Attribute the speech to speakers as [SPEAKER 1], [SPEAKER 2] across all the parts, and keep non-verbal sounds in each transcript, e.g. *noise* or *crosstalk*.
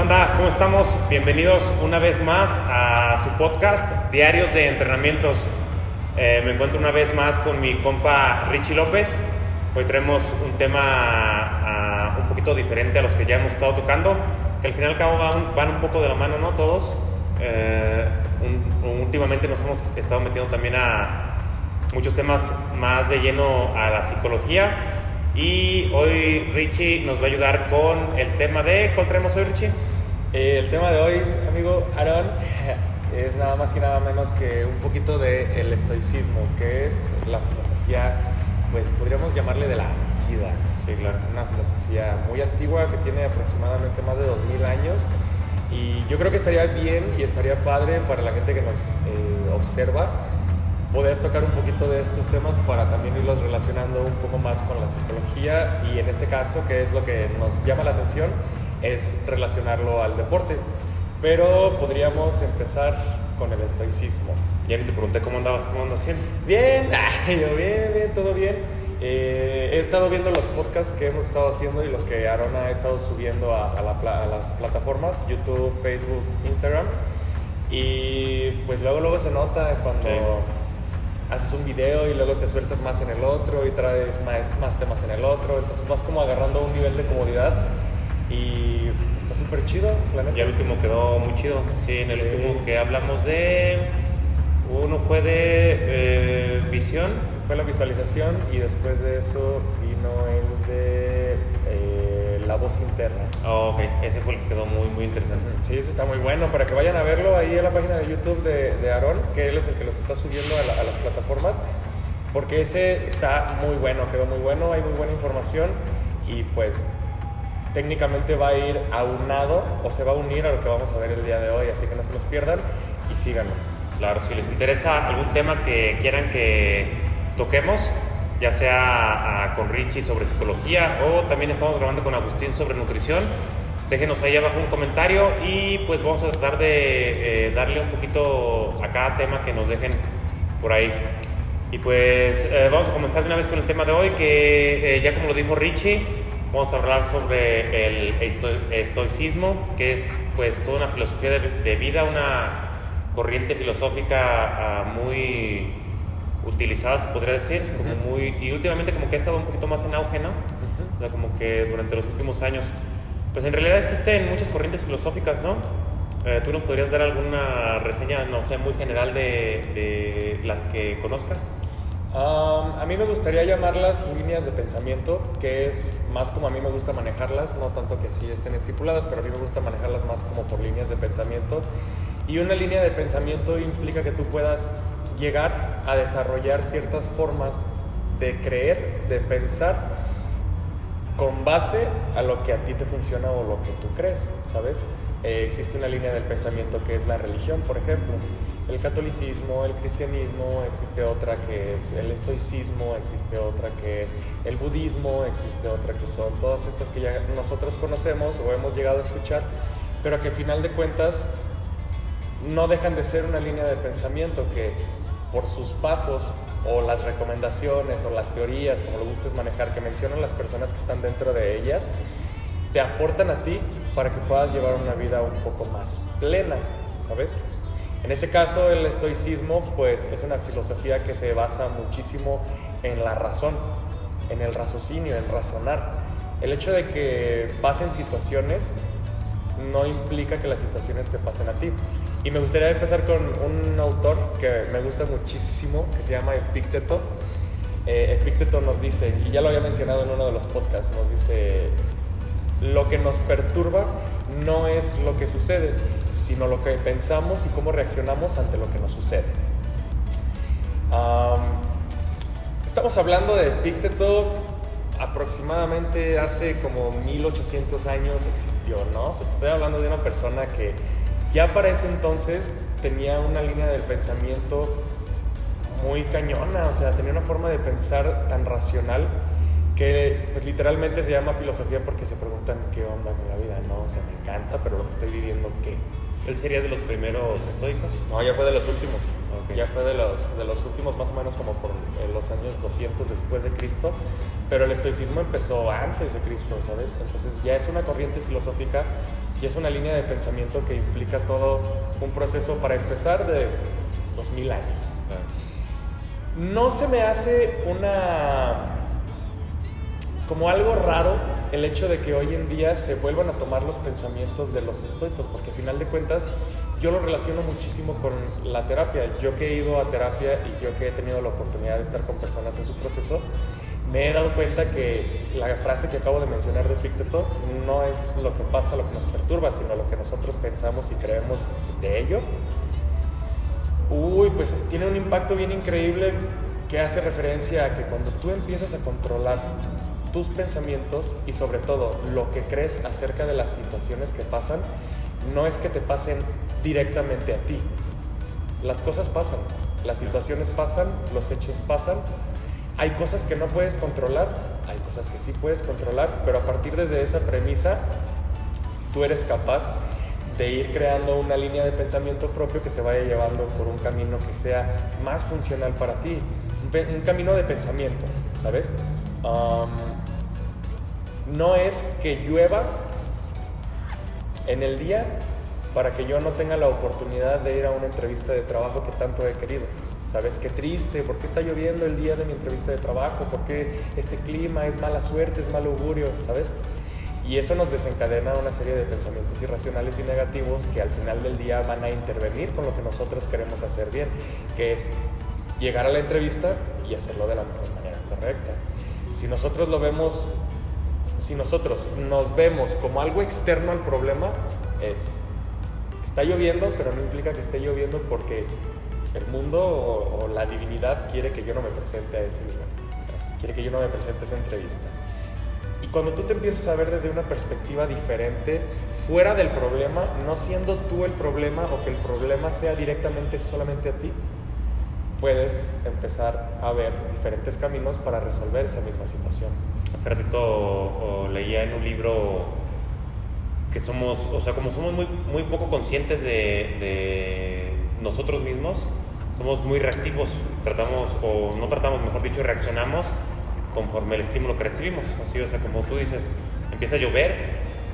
[SPEAKER 1] onda? ¿Cómo estamos? Bienvenidos una vez más a su podcast Diarios de Entrenamientos. Eh, me encuentro una vez más con mi compa Richie López. Hoy traemos un tema ah, un poquito diferente a los que ya hemos estado tocando, que al final y al cabo van, van un poco de la mano, ¿no? Todos. Eh, últimamente nos hemos estado metiendo también a muchos temas más de lleno a la psicología. Y hoy Richie nos va a ayudar con el tema de... ¿Cuál traemos hoy, Richie?
[SPEAKER 2] Eh, el tema de hoy, amigo Aaron, *laughs* es nada más y nada menos que un poquito de el estoicismo, que es la filosofía, pues podríamos llamarle de la vida.
[SPEAKER 1] Sí, claro.
[SPEAKER 2] Una filosofía muy antigua que tiene aproximadamente más de 2000 años. Y yo creo que estaría bien y estaría padre para la gente que nos eh, observa poder tocar un poquito de estos temas para también irlos relacionando un poco más con la psicología y en este caso, que es lo que nos llama la atención, es relacionarlo al deporte. Pero podríamos empezar con el estoicismo.
[SPEAKER 1] Ya ni te pregunté cómo andabas, cómo andas bien.
[SPEAKER 2] Bien, *laughs* ay, yo bien, bien, todo bien. Eh, he estado viendo los podcasts que hemos estado haciendo y los que Aaron ha estado subiendo a, a la a las plataformas, YouTube, Facebook, Instagram. Y pues luego, luego se nota cuando
[SPEAKER 1] Sí.
[SPEAKER 2] haces un video y luego te sueltas más en el otro y traes más, más temas en el otro. Entonces vas como agarrando un nivel de comodidad y está súper chido, la neta.
[SPEAKER 1] Ya el último quedó muy chido. Sí, en el
[SPEAKER 2] Sí.
[SPEAKER 1] último que hablamos de... Uno fue de eh, visión.
[SPEAKER 2] Fue la visualización y después de eso vino el de eh, la voz interna.
[SPEAKER 1] Oh, ok, ese fue el que quedó muy, muy interesante.
[SPEAKER 2] Sí, eso está muy bueno. Para que vayan a verlo ahí en la página de YouTube de, de Aarón, que él es el que los está subiendo a, la- a las plataformas. Porque ese está muy bueno, quedó muy bueno, hay muy buena información y pues técnicamente va a ir aunado o se va a unir a lo que vamos a ver el día de hoy. Así que no se los pierdan y síganos.
[SPEAKER 1] Claro, si les interesa algún tema que quieran que toquemos, ya sea ah, con Richie sobre psicología o también estamos grabando con Agustín sobre nutrición, déjenos ahí abajo un comentario y pues vamos a tratar de eh, darle un poquito a cada tema que nos dejen por ahí. Y pues eh, vamos a comenzar de una vez con el tema de hoy, que eh, ya como lo dijo Richie, vamos a hablar sobre el esto- estoicismo, que es pues toda una filosofía de, de vida, una corriente filosófica ah, muy utilizada, se podría decir, como muy, y últimamente como que ha estado un poquito más en auge, ¿no? O sea, como que durante los últimos años. Pues en realidad existen muchas corrientes filosóficas, ¿no? Eh, ¿Tú nos podrías dar alguna reseña, no sé, muy general de, de las que conozcas?
[SPEAKER 2] A mí me gustaría llamarlas líneas de pensamiento, que es más como a mí me gusta manejarlas, no tanto que sí estén estipuladas, pero a mí me gusta manejarlas más como por líneas de pensamiento. Y una línea de pensamiento implica que tú puedas llegar a desarrollar ciertas formas de creer, de pensar, con base a lo que a ti te funciona o lo que tú crees, ¿sabes? Eh, existe una línea del pensamiento que es la religión, por ejemplo, el catolicismo, el cristianismo, existe otra que es el estoicismo, existe otra que es el budismo, existe otra que son todas estas que ya nosotros conocemos o hemos llegado a escuchar, pero que al final de cuentas no dejan de ser una línea de pensamiento que por sus pasos o las recomendaciones o las teorías, como lo gustes manejar, que mencionan las personas que están dentro de ellas, te aportan a ti para que puedas llevar una vida un poco más plena, ¿sabes? En este caso, el estoicismo, pues es una filosofía que se basa muchísimo en la razón, en el raciocinio, en razonar. El hecho de que pasen situaciones no implica que las situaciones te pasen a ti. Y me gustaría empezar con un autor que me gusta muchísimo, que se llama Epicteto. Eh, Epicteto nos dice, y ya lo había mencionado en uno de los podcasts, nos dice, lo que nos perturba no es lo que sucede, sino lo que pensamos y cómo reaccionamos ante lo que nos sucede. Am, estamos hablando de Epicteto aproximadamente hace como 1800 años existió, ¿no? O sea, te estoy hablando de una persona que ya para ese entonces tenía una línea del pensamiento muy cañona, o sea, tenía una forma de pensar tan racional que pues literalmente se llama filosofía porque se preguntan qué onda con la vida, ¿no? O sea, me encanta, pero lo que estoy viviendo, ¿qué?
[SPEAKER 1] Él sería de los primeros estoicos.
[SPEAKER 2] No, ya fue de los últimos.
[SPEAKER 1] Ok.
[SPEAKER 2] Ya fue de los, de los últimos más o menos como por eh, los años 200 después de Cristo. Pero el estoicismo empezó antes de Cristo, ¿sabes? Entonces ya es una corriente filosófica Y es una línea de pensamiento que implica todo un proceso para empezar de 2000 años. No se me hace una como algo raro el hecho de que hoy en día se vuelvan a tomar los pensamientos de los estoicos, porque al final de cuentas yo lo relaciono muchísimo con la terapia. Yo que he ido a terapia y yo que he tenido la oportunidad de estar con personas en su proceso, me he dado cuenta que la frase que acabo de mencionar de Epicteto no es lo que pasa, lo que nos perturba, sino lo que nosotros pensamos y creemos de ello. Uy, pues tiene un impacto bien increíble que hace referencia a que cuando tú empiezas a controlar tus pensamientos y sobre todo lo que crees acerca de las situaciones que pasan, no es que te pasen directamente a ti. Las cosas pasan, las situaciones pasan, los hechos pasan. Hay cosas que no puedes controlar, hay cosas que sí puedes controlar, pero a partir de esa premisa, tú eres capaz de ir creando una línea de pensamiento propio que te vaya llevando por un camino que sea más funcional para ti, un, camino de pensamiento, ¿sabes? No es que llueva en el día para que yo no tenga la oportunidad de ir a una entrevista de trabajo que tanto he querido. ¿Sabes? Qué triste, ¿por qué está lloviendo el día de mi entrevista de trabajo? ¿Por qué este clima es mala suerte, es mal augurio? ¿Sabes? Y eso nos desencadena una serie de pensamientos irracionales y negativos que al final del día van a intervenir con lo que nosotros queremos hacer bien, que es llegar a la entrevista y hacerlo de la mejor manera correcta. Si nosotros lo vemos si nosotros nos vemos como algo externo al problema, es, está lloviendo, pero no implica que esté lloviendo porque el mundo o, la divinidad quiere que yo no me presente a ese lugar, quiere que yo no me presente a esa entrevista. Y cuando tú te empiezas a ver desde una perspectiva diferente, fuera del problema, no siendo tú el problema o que el problema sea directamente solamente a ti, puedes empezar a ver diferentes caminos para resolver esa misma situación
[SPEAKER 1] hace ratito leía en un libro que somos, o sea, como somos muy, muy poco conscientes de, nosotros mismos, somos muy reactivos, tratamos, o no tratamos, mejor dicho, reaccionamos conforme el estímulo que recibimos. Así, o sea, como tú dices, empieza a llover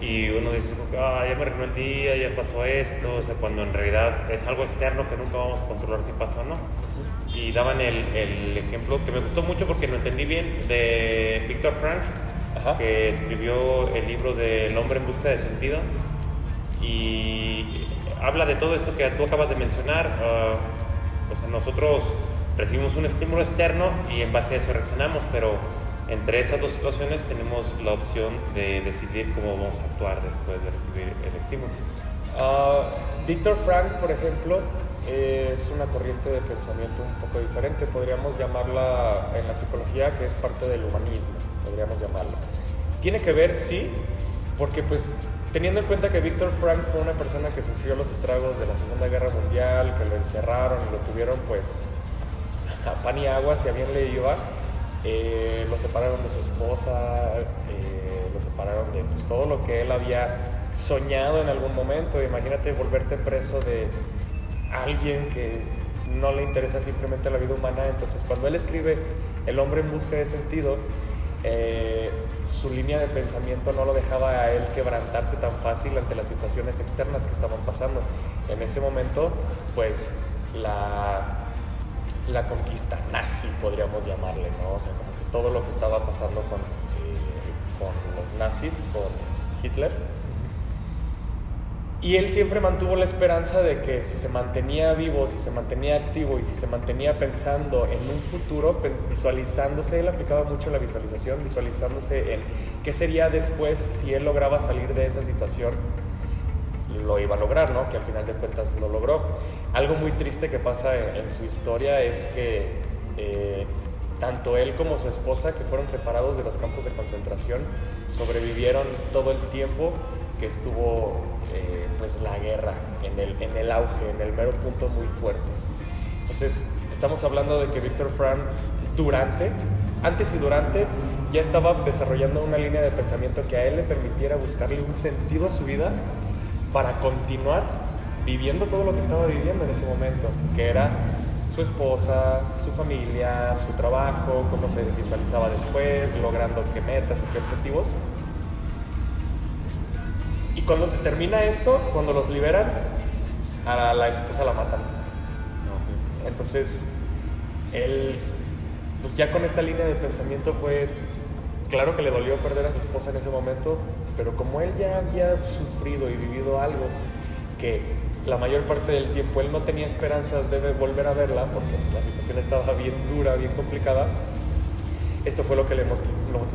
[SPEAKER 1] y uno dice, ah, ya me arruinó el día, ya pasó esto, o sea, cuando en realidad es algo externo que nunca vamos a controlar si pasa o no y daban el, el, ejemplo que me gustó mucho porque lo entendí bien de Víctor Frank, que escribió el libro de El hombre en busca de sentido y habla de todo esto que tú acabas de mencionar. Uh, o sea, nosotros recibimos un estímulo externo y en base a eso reaccionamos, pero entre esas dos situaciones tenemos la opción de decidir cómo vamos a actuar después de recibir el estímulo.
[SPEAKER 2] Uh, Víctor Frank, por ejemplo, es una corriente de pensamiento un poco diferente, podríamos llamarla en la psicología que es parte del humanismo, podríamos llamarlo. Tiene que ver, sí, porque pues teniendo en cuenta que Víctor Frank fue una persona que sufrió los estragos de la Segunda Guerra Mundial, que lo encerraron y lo tuvieron pues a pan y agua si a bien le iba, eh, lo separaron de su esposa, eh, lo separaron de pues, todo lo que él había soñado en algún momento, imagínate volverte preso de alguien que no le interesa simplemente la vida humana. Entonces, cuando él escribe El hombre en busca de sentido, eh, su línea de pensamiento no lo dejaba a él quebrantarse tan fácil ante las situaciones externas que estaban pasando. En ese momento, pues la, la conquista nazi, podríamos llamarle, ¿no? O sea, como que todo lo que estaba pasando con, eh, con los nazis, con Hitler, y él siempre mantuvo la esperanza de que si se mantenía vivo, si se mantenía activo y si se mantenía pensando en un futuro, visualizándose, él aplicaba mucho la visualización, visualizándose en qué sería después si él lograba salir de esa situación, lo iba a lograr, ¿no? Que al final de cuentas lo logró. Algo muy triste que pasa en, su historia es que eh, tanto él como su esposa, que fueron separados de los campos de concentración, sobrevivieron todo el tiempo que estuvo eh, pues la guerra en el, en el auge, en el mero punto muy fuerte. Entonces, estamos hablando de que Víctor Frank durante, antes y durante, ya estaba desarrollando una línea de pensamiento que a él le permitiera buscarle un sentido a su vida para continuar viviendo todo lo que estaba viviendo en ese momento, que era su esposa, su familia, su trabajo, cómo se visualizaba después, logrando qué metas y qué objetivos cuando se termina esto, cuando los liberan, a la esposa la matan. Entonces, él, pues ya con esta línea de pensamiento fue, claro que le dolió perder a su esposa en ese momento, pero como él ya había sufrido y vivido algo que la mayor parte del tiempo él no tenía esperanzas de volver a verla, porque la situación estaba bien dura, bien complicada, esto fue lo que le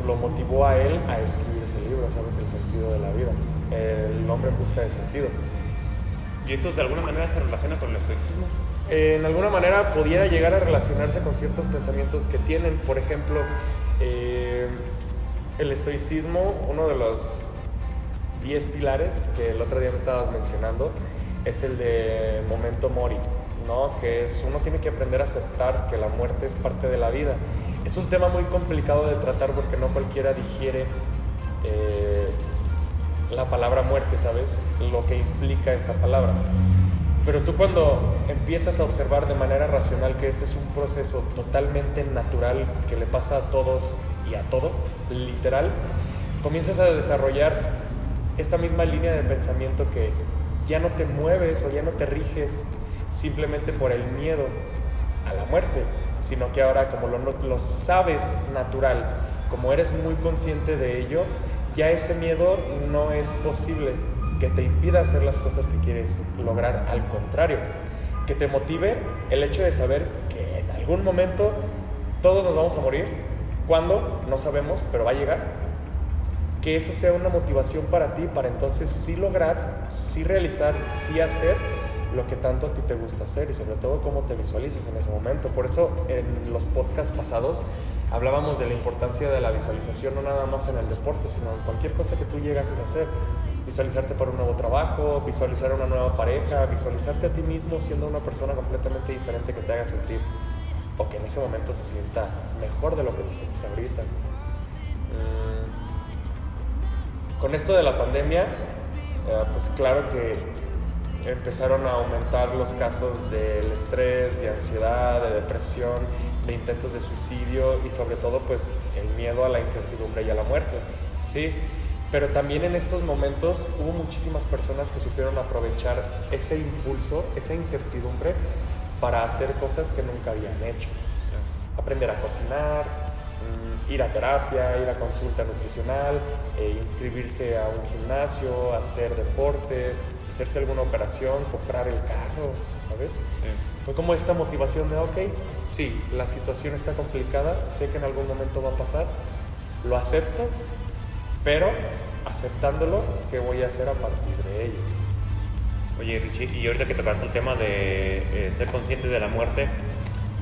[SPEAKER 2] lo, motivó a él a escribir ese libro, ¿sabes? El sentido de la vida. El hombre en busca de sentido.
[SPEAKER 1] ¿Y esto de alguna manera se relaciona con el estoicismo?
[SPEAKER 2] Eh, en alguna manera pudiera llegar a relacionarse con ciertos pensamientos que tienen. Por ejemplo, eh, el estoicismo, uno de los 10 pilares que el otro día me estabas mencionando, es el de momento mori, ¿no? que es uno tiene que aprender a aceptar que la muerte es parte de la vida es un tema muy complicado de tratar porque no cualquiera digiere eh, la palabra muerte, ¿sabes? Lo que implica esta palabra. Pero tú cuando empiezas a observar de manera racional que este es un proceso totalmente natural que le pasa a todos y a todo, literal, comienzas a desarrollar esta misma línea de pensamiento que ya no te mueves o ya no te riges simplemente por el miedo a la muerte, sino que ahora como lo, lo sabes natural, como eres muy consciente de ello, ya ese miedo no es posible que te impida hacer las cosas que quieres lograr, al contrario, que te motive el hecho de saber que en algún momento todos nos vamos a morir, cuando no sabemos, pero va a llegar, que eso sea una motivación para ti, para entonces sí lograr, sí realizar, sí hacer lo que tanto a ti te gusta hacer y sobre todo cómo te visualizas en ese momento. Por eso en los podcasts pasados hablábamos de la importancia de la visualización, no nada más en el deporte, sino en cualquier cosa que tú llegases a hacer. Visualizarte para un nuevo trabajo, visualizar una nueva pareja, visualizarte a ti mismo siendo una persona completamente diferente que te haga sentir o que en ese momento se sienta mejor de lo que te sientes ahorita. Mm. Con esto de la pandemia, eh, pues claro que empezaron a aumentar los casos del estrés, de ansiedad, de depresión, de intentos de suicidio y sobre todo pues el miedo a la incertidumbre y a la muerte. Sí, pero también en estos momentos hubo muchísimas personas que supieron aprovechar ese impulso, esa incertidumbre para hacer cosas que nunca habían hecho. Aprender a cocinar, mm, ir a terapia, ir a consulta nutricional, eh, inscribirse a un gimnasio, hacer deporte, hacerse alguna operación, comprar el carro, ¿sabes? Fue como esta motivación de, ok, sí, la situación está complicada, sé que en algún momento va a pasar, lo acepto, pero aceptándolo, ¿qué voy a hacer a partir de ello?
[SPEAKER 1] Oye, Richie, y ahorita que tocaste el tema de eh, ser consciente de la muerte,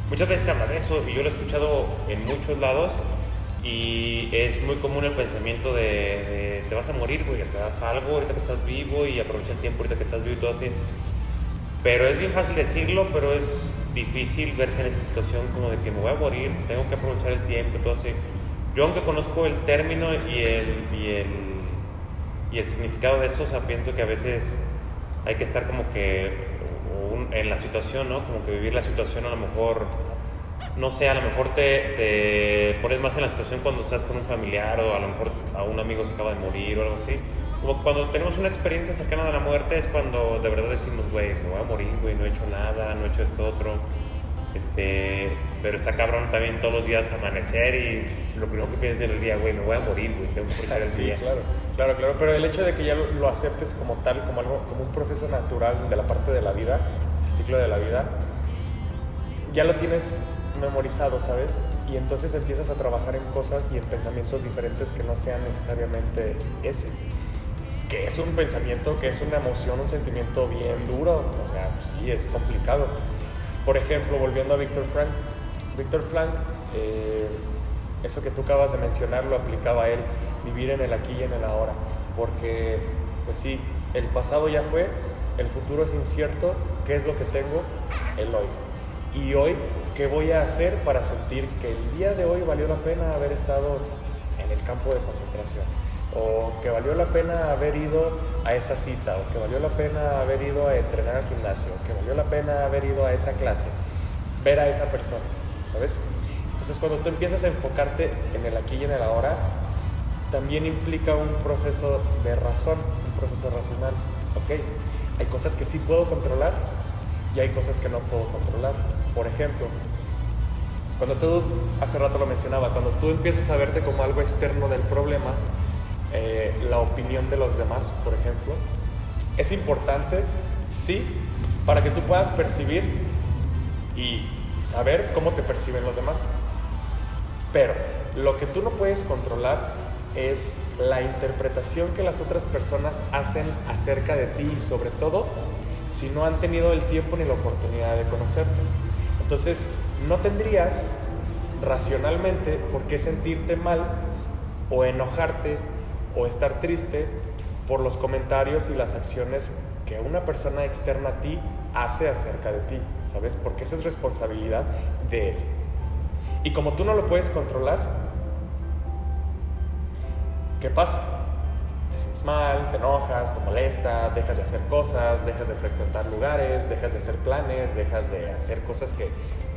[SPEAKER 1] muchas veces se habla de eso y yo lo he escuchado en muchos lados y es muy común el pensamiento de, te vas a morir, güey, te das algo ahorita que estás vivo y aprovecha el tiempo ahorita que estás vivo y todo así. Pero es bien fácil decirlo, pero es difícil verse en esa situación como de que me voy a morir, tengo que aprovechar el tiempo y todo así. Yo aunque conozco el término y el, y el, y el significado de eso, o sea, pienso que a veces hay que estar como que en la situación, ¿no? Como que vivir la situación a lo mejor no sé, a lo mejor te, pones más en la situación cuando estás con un familiar o a lo mejor a un amigo se acaba de morir o algo así. Como cuando tenemos una experiencia cercana a la muerte es cuando de verdad decimos, güey, me voy a morir, güey, no he hecho nada, no he hecho esto otro. Este, pero está cabrón también todos los días amanecer y lo primero que piensas en el día, güey, me voy a morir, güey, tengo que aprovechar el
[SPEAKER 2] día. Claro, claro, claro, pero el hecho de que ya lo, aceptes como tal, como algo, como un proceso natural de la parte de la vida, el ciclo de la vida, ya lo tienes memorizado, ¿sabes? Y entonces empiezas a trabajar en cosas y en pensamientos diferentes que no sean necesariamente ese. Que es un pensamiento, que es una emoción, un sentimiento bien duro. O sea, sí, es complicado. Por ejemplo, volviendo a Víctor Frank. Víctor Frank, eh, eso que tú acabas de mencionar lo aplicaba a él, vivir en el aquí y en el ahora. Porque, pues sí, el pasado ya fue, el futuro es incierto, ¿qué es lo que tengo? El hoy. Y hoy ¿qué voy a hacer para sentir que el día de hoy valió la pena haber estado en el campo de concentración? O que valió la pena haber ido a esa cita, o que valió la pena haber ido a entrenar al gimnasio, o que valió la pena haber ido a esa clase, ver a esa persona, ¿sabes? Entonces cuando tú empiezas a enfocarte en el aquí y en el ahora, también implica un proceso de razón, un proceso racional. Ok, hay cosas que sí puedo controlar y hay cosas que no puedo controlar. Por ejemplo, cuando tú, hace rato lo mencionaba, cuando tú empiezas a verte como algo externo del problema, eh, la opinión de los demás, por ejemplo, es importante, sí, para que tú puedas percibir y saber cómo te perciben los demás. Pero lo que tú no puedes controlar es la interpretación que las otras personas hacen acerca de ti y sobre todo si no han tenido el tiempo ni la oportunidad de conocerte. Entonces, no tendrías racionalmente por qué sentirte mal o enojarte o estar triste por los comentarios y las acciones que una persona externa a ti hace acerca de ti, ¿sabes? Porque esa es responsabilidad de él. Y como tú no lo puedes controlar, ¿qué pasa? Te sientes mal, te enojas, te molesta, dejas de hacer cosas, dejas de frecuentar lugares, dejas de hacer planes, dejas de hacer cosas que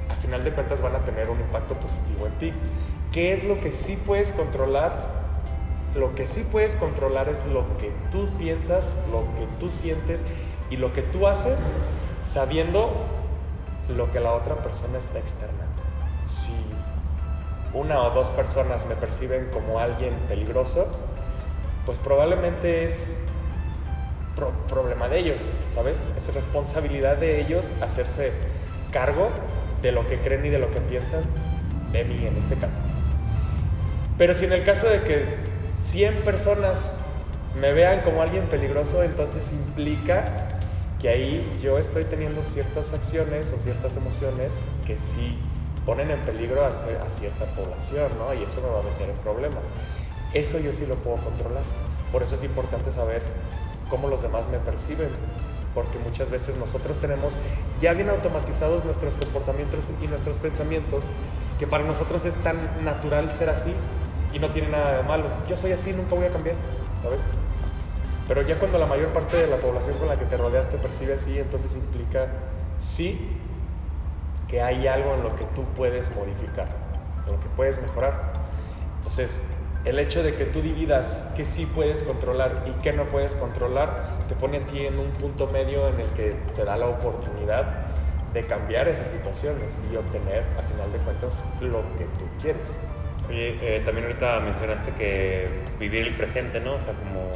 [SPEAKER 2] a final de cuentas van a tener un impacto positivo en ti. ¿Qué es lo que sí puedes controlar? Lo que sí puedes controlar es lo que tú piensas, lo que tú sientes y lo que tú haces sabiendo lo que la otra persona está externa. Si una o dos personas me perciben como alguien peligroso, pues probablemente es problema de ellos, ¿sabes? Es responsabilidad de ellos hacerse cargo de lo que creen y de lo que piensan de mí en este caso. Pero si en el caso de que 100 personas me vean como alguien peligroso, entonces implica que ahí yo estoy teniendo ciertas acciones o ciertas emociones que sí ponen en peligro a, a cierta población, ¿no? Y eso me va a meter en problemas. Eso yo sí lo puedo controlar. Por eso es importante saber cómo los demás me perciben, porque muchas veces nosotros tenemos ya bien automatizados nuestros comportamientos y nuestros pensamientos, que para nosotros es tan natural ser así y no tiene nada de malo. Yo soy así, nunca voy a cambiar, ¿sabes? Pero ya cuando la mayor parte de la población con la que te rodeas te percibe así, entonces implica sí que hay algo en lo que tú puedes modificar, en lo que puedes mejorar. Entonces, el hecho de que tú dividas qué sí puedes controlar y qué no puedes controlar te pone a ti en un punto medio en el que te da la oportunidad de cambiar esas situaciones y obtener, a final de cuentas, lo que tú quieres.
[SPEAKER 1] Oye, eh, también ahorita mencionaste que vivir el presente, ¿no? O sea, como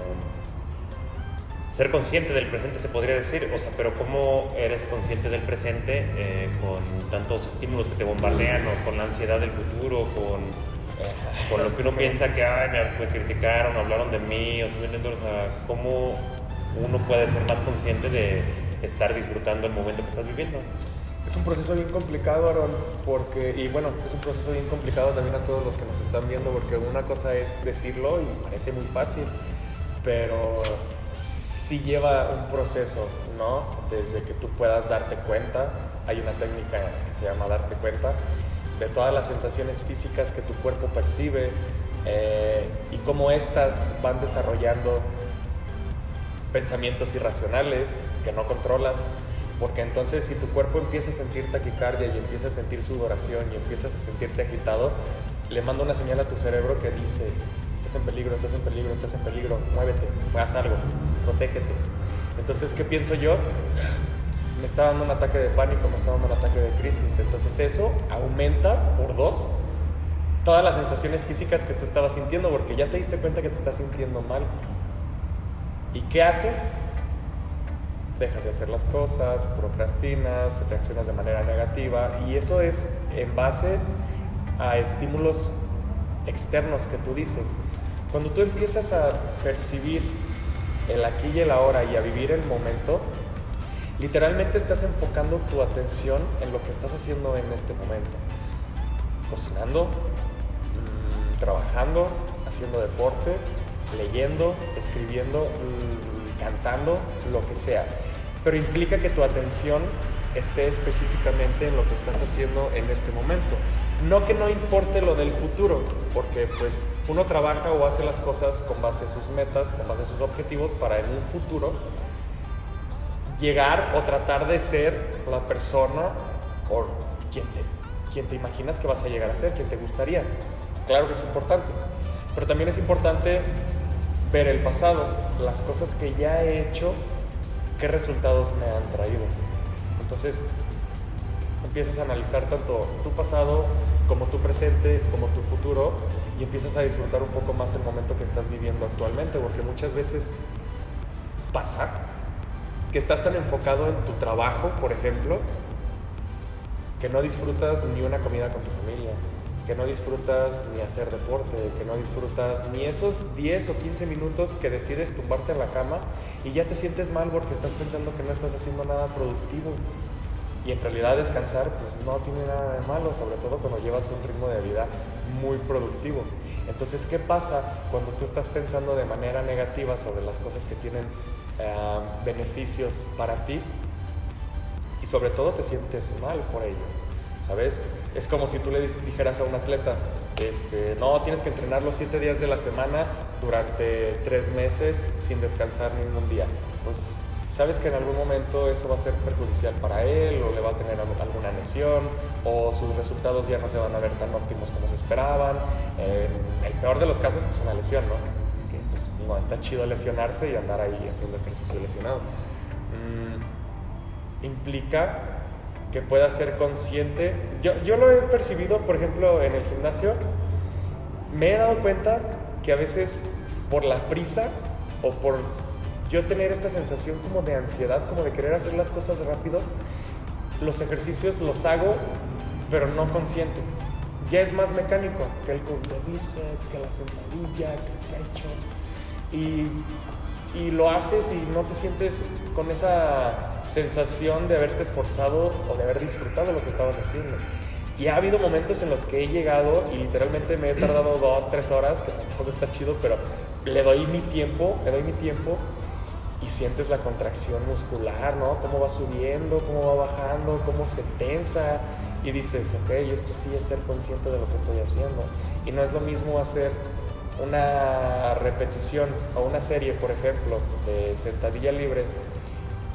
[SPEAKER 1] ser consciente del presente se podría decir, o sea, pero ¿cómo eres consciente del presente eh, con tantos estímulos que te bombardean o con la ansiedad del futuro, con con lo que uno piensa que Ay, me, criticaron, hablaron de mí, o, sea, cómo uno puede ser más consciente de estar disfrutando el momento que estás viviendo.
[SPEAKER 2] Es un proceso bien complicado, Aaron, porque, y bueno, es un proceso bien complicado también a todos los que nos están viendo, porque una cosa es decirlo y parece muy fácil, pero sí lleva un proceso, ¿no? Desde que tú puedas darte cuenta, hay una técnica que se llama darte cuenta, de todas las sensaciones físicas que tu cuerpo percibe eh, y cómo éstas van desarrollando pensamientos irracionales que no controlas, porque entonces si tu cuerpo empieza a sentir taquicardia y empieza a sentir sudoración y empiezas a sentirte agitado, le manda una señal a tu cerebro que dice, estás en peligro, estás en peligro, estás en peligro, muévete, haz algo, protégete. Entonces, ¿qué pienso yo? Me está dando un ataque de pánico, me está dando un ataque de crisis. Entonces eso aumenta por dos todas las sensaciones físicas que tú estabas sintiendo porque ya te diste cuenta que te estás sintiendo mal. ¿Y qué haces? Dejas de hacer las cosas, procrastinas, reaccionas de manera negativa y eso es en base a estímulos externos que tú dices. Cuando tú empiezas a percibir el aquí y el ahora y a vivir el momento, Literalmente estás enfocando tu atención en lo que estás haciendo en este momento. Cocinando, mm, trabajando, haciendo deporte, leyendo, escribiendo, mm, cantando, lo que sea. Pero implica que tu atención esté específicamente en lo que estás haciendo en este momento. No que no importe lo del futuro, porque pues uno trabaja o hace las cosas con base a sus metas, con base a sus objetivos para en un futuro llegar o tratar de ser la persona o quien te, te imaginas que vas a llegar a ser, quien te gustaría. Claro que es importante. Pero también es importante ver el pasado, las cosas que ya he hecho, qué resultados me han traído. Entonces, empiezas a analizar tanto tu pasado como tu presente, como tu futuro, y empiezas a disfrutar un poco más el momento que estás viviendo actualmente, porque muchas veces pasa que estás tan enfocado en tu trabajo, por ejemplo, que no disfrutas ni una comida con tu familia, que no disfrutas ni hacer deporte, que no disfrutas ni esos 10 o 15 minutos que decides tumbarte en la cama y ya te sientes mal porque estás pensando que no estás haciendo nada productivo. Y en realidad descansar pues no tiene nada de malo, sobre todo cuando llevas un ritmo de vida muy productivo. Entonces, ¿qué pasa cuando tú estás pensando de manera negativa sobre las cosas que tienen eh, beneficios para ti? Y sobre todo te sientes mal por ello, ¿sabes? Es como si tú le dijeras a un atleta, este, no, tienes que entrenar los siete días de la semana durante tres meses sin descansar ningún día. Pues sabes que en algún momento eso va a ser perjudicial para él o le va a tener alguna lesión o sus resultados ya no se van a ver tan óptimos como se esperaban. En el peor de los casos, pues una lesión, ¿no? Que pues, no está chido lesionarse y andar ahí haciendo ejercicio lesionado. Mm, implica que pueda ser consciente. Yo, yo lo he percibido, por ejemplo, en el gimnasio. Me he dado cuenta que a veces por la prisa o por yo tener esta sensación como de ansiedad, como de querer hacer las cosas rápido, los ejercicios los hago, pero no consciente. Ya es más mecánico, que el bíceps, que la sentadilla, que el pecho. Y, y lo haces y no te sientes con esa sensación de haberte esforzado o de haber disfrutado lo que estabas haciendo. Y ha habido momentos en los que he llegado y literalmente me he tardado dos, tres horas, que tampoco está chido, pero le doy mi tiempo, le doy mi tiempo y sientes la contracción muscular, ¿no? Cómo va subiendo, cómo va bajando, cómo se tensa y dices, ok, esto sí es ser consciente de lo que estoy haciendo. Y no es lo mismo hacer una repetición o una serie, por ejemplo, de sentadilla libre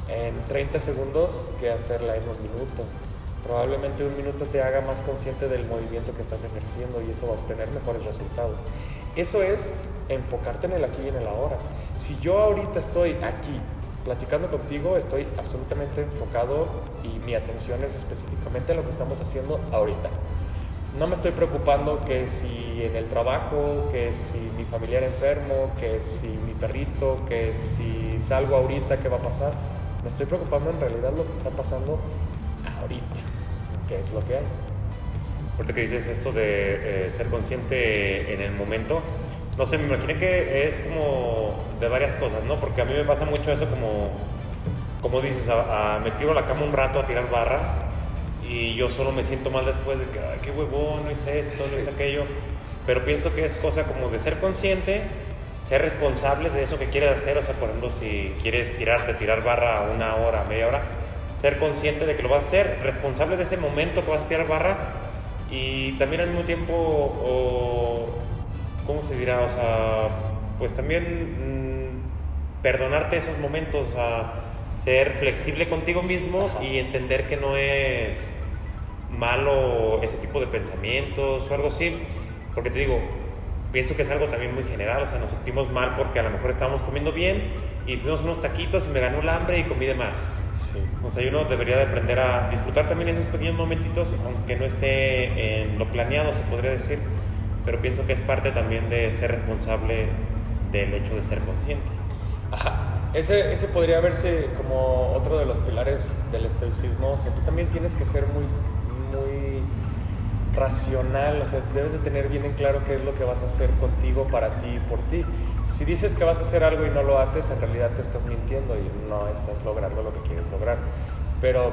[SPEAKER 2] en 30 segundos que hacerla en un minuto. Probablemente un minuto te haga más consciente del movimiento que estás ejerciendo y eso va a obtener mejores resultados. Eso es enfocarte en el aquí y en el ahora. Si yo ahorita estoy aquí platicando contigo, estoy absolutamente enfocado y mi atención es específicamente en lo que estamos haciendo ahorita. No me estoy preocupando que si en el trabajo, que si mi familiar enfermo, que si mi perrito, que si salgo ahorita, ¿qué va a pasar? Me estoy preocupando en realidad lo que está pasando ahorita, que es lo que hay.
[SPEAKER 1] Ahorita que dices esto de eh, ser consciente en el momento, no sé, me imaginé que es como de varias cosas, ¿no? Porque a mí me pasa mucho eso como, como dices, a, me tiro a la cama un rato a tirar barra y yo solo me siento mal después de que, ay, qué huevón, no hice esto, no hice aquello. Pero pienso que es cosa como de ser consciente, ser responsable de eso que quieres hacer, o sea, por ejemplo, si quieres tirarte, tirar barra una hora, media hora, ser consciente de que lo vas a hacer, responsable de ese momento que vas a tirar barra y también al mismo tiempo, o, ¿cómo se dirá? O sea, pues también mm, perdonarte esos momentos, ser flexible contigo mismo y entender que no es malo ese tipo de pensamientos o algo así, porque te digo, pienso que es algo también muy general, o sea, nos sentimos mal porque a lo mejor estábamos comiendo bien y fuimos unos taquitos y me ganó el hambre y comí de más. Sí. O sea, uno debería de aprender a disfrutar también esos pequeños momentitos, aunque no esté en lo planeado, se podría decir, pero pienso que es parte también de ser responsable del hecho de ser consciente.
[SPEAKER 2] Ajá. Ese, ese podría verse como otro de los pilares del estoicismo. O sea, tú también tienes que ser muy, muy racional, o sea, debes de tener bien en claro qué es lo que vas a hacer contigo, para ti y por ti. Si dices que vas a hacer algo y no lo haces, en realidad te estás mintiendo y no estás logrando lo que quieres lograr. Pero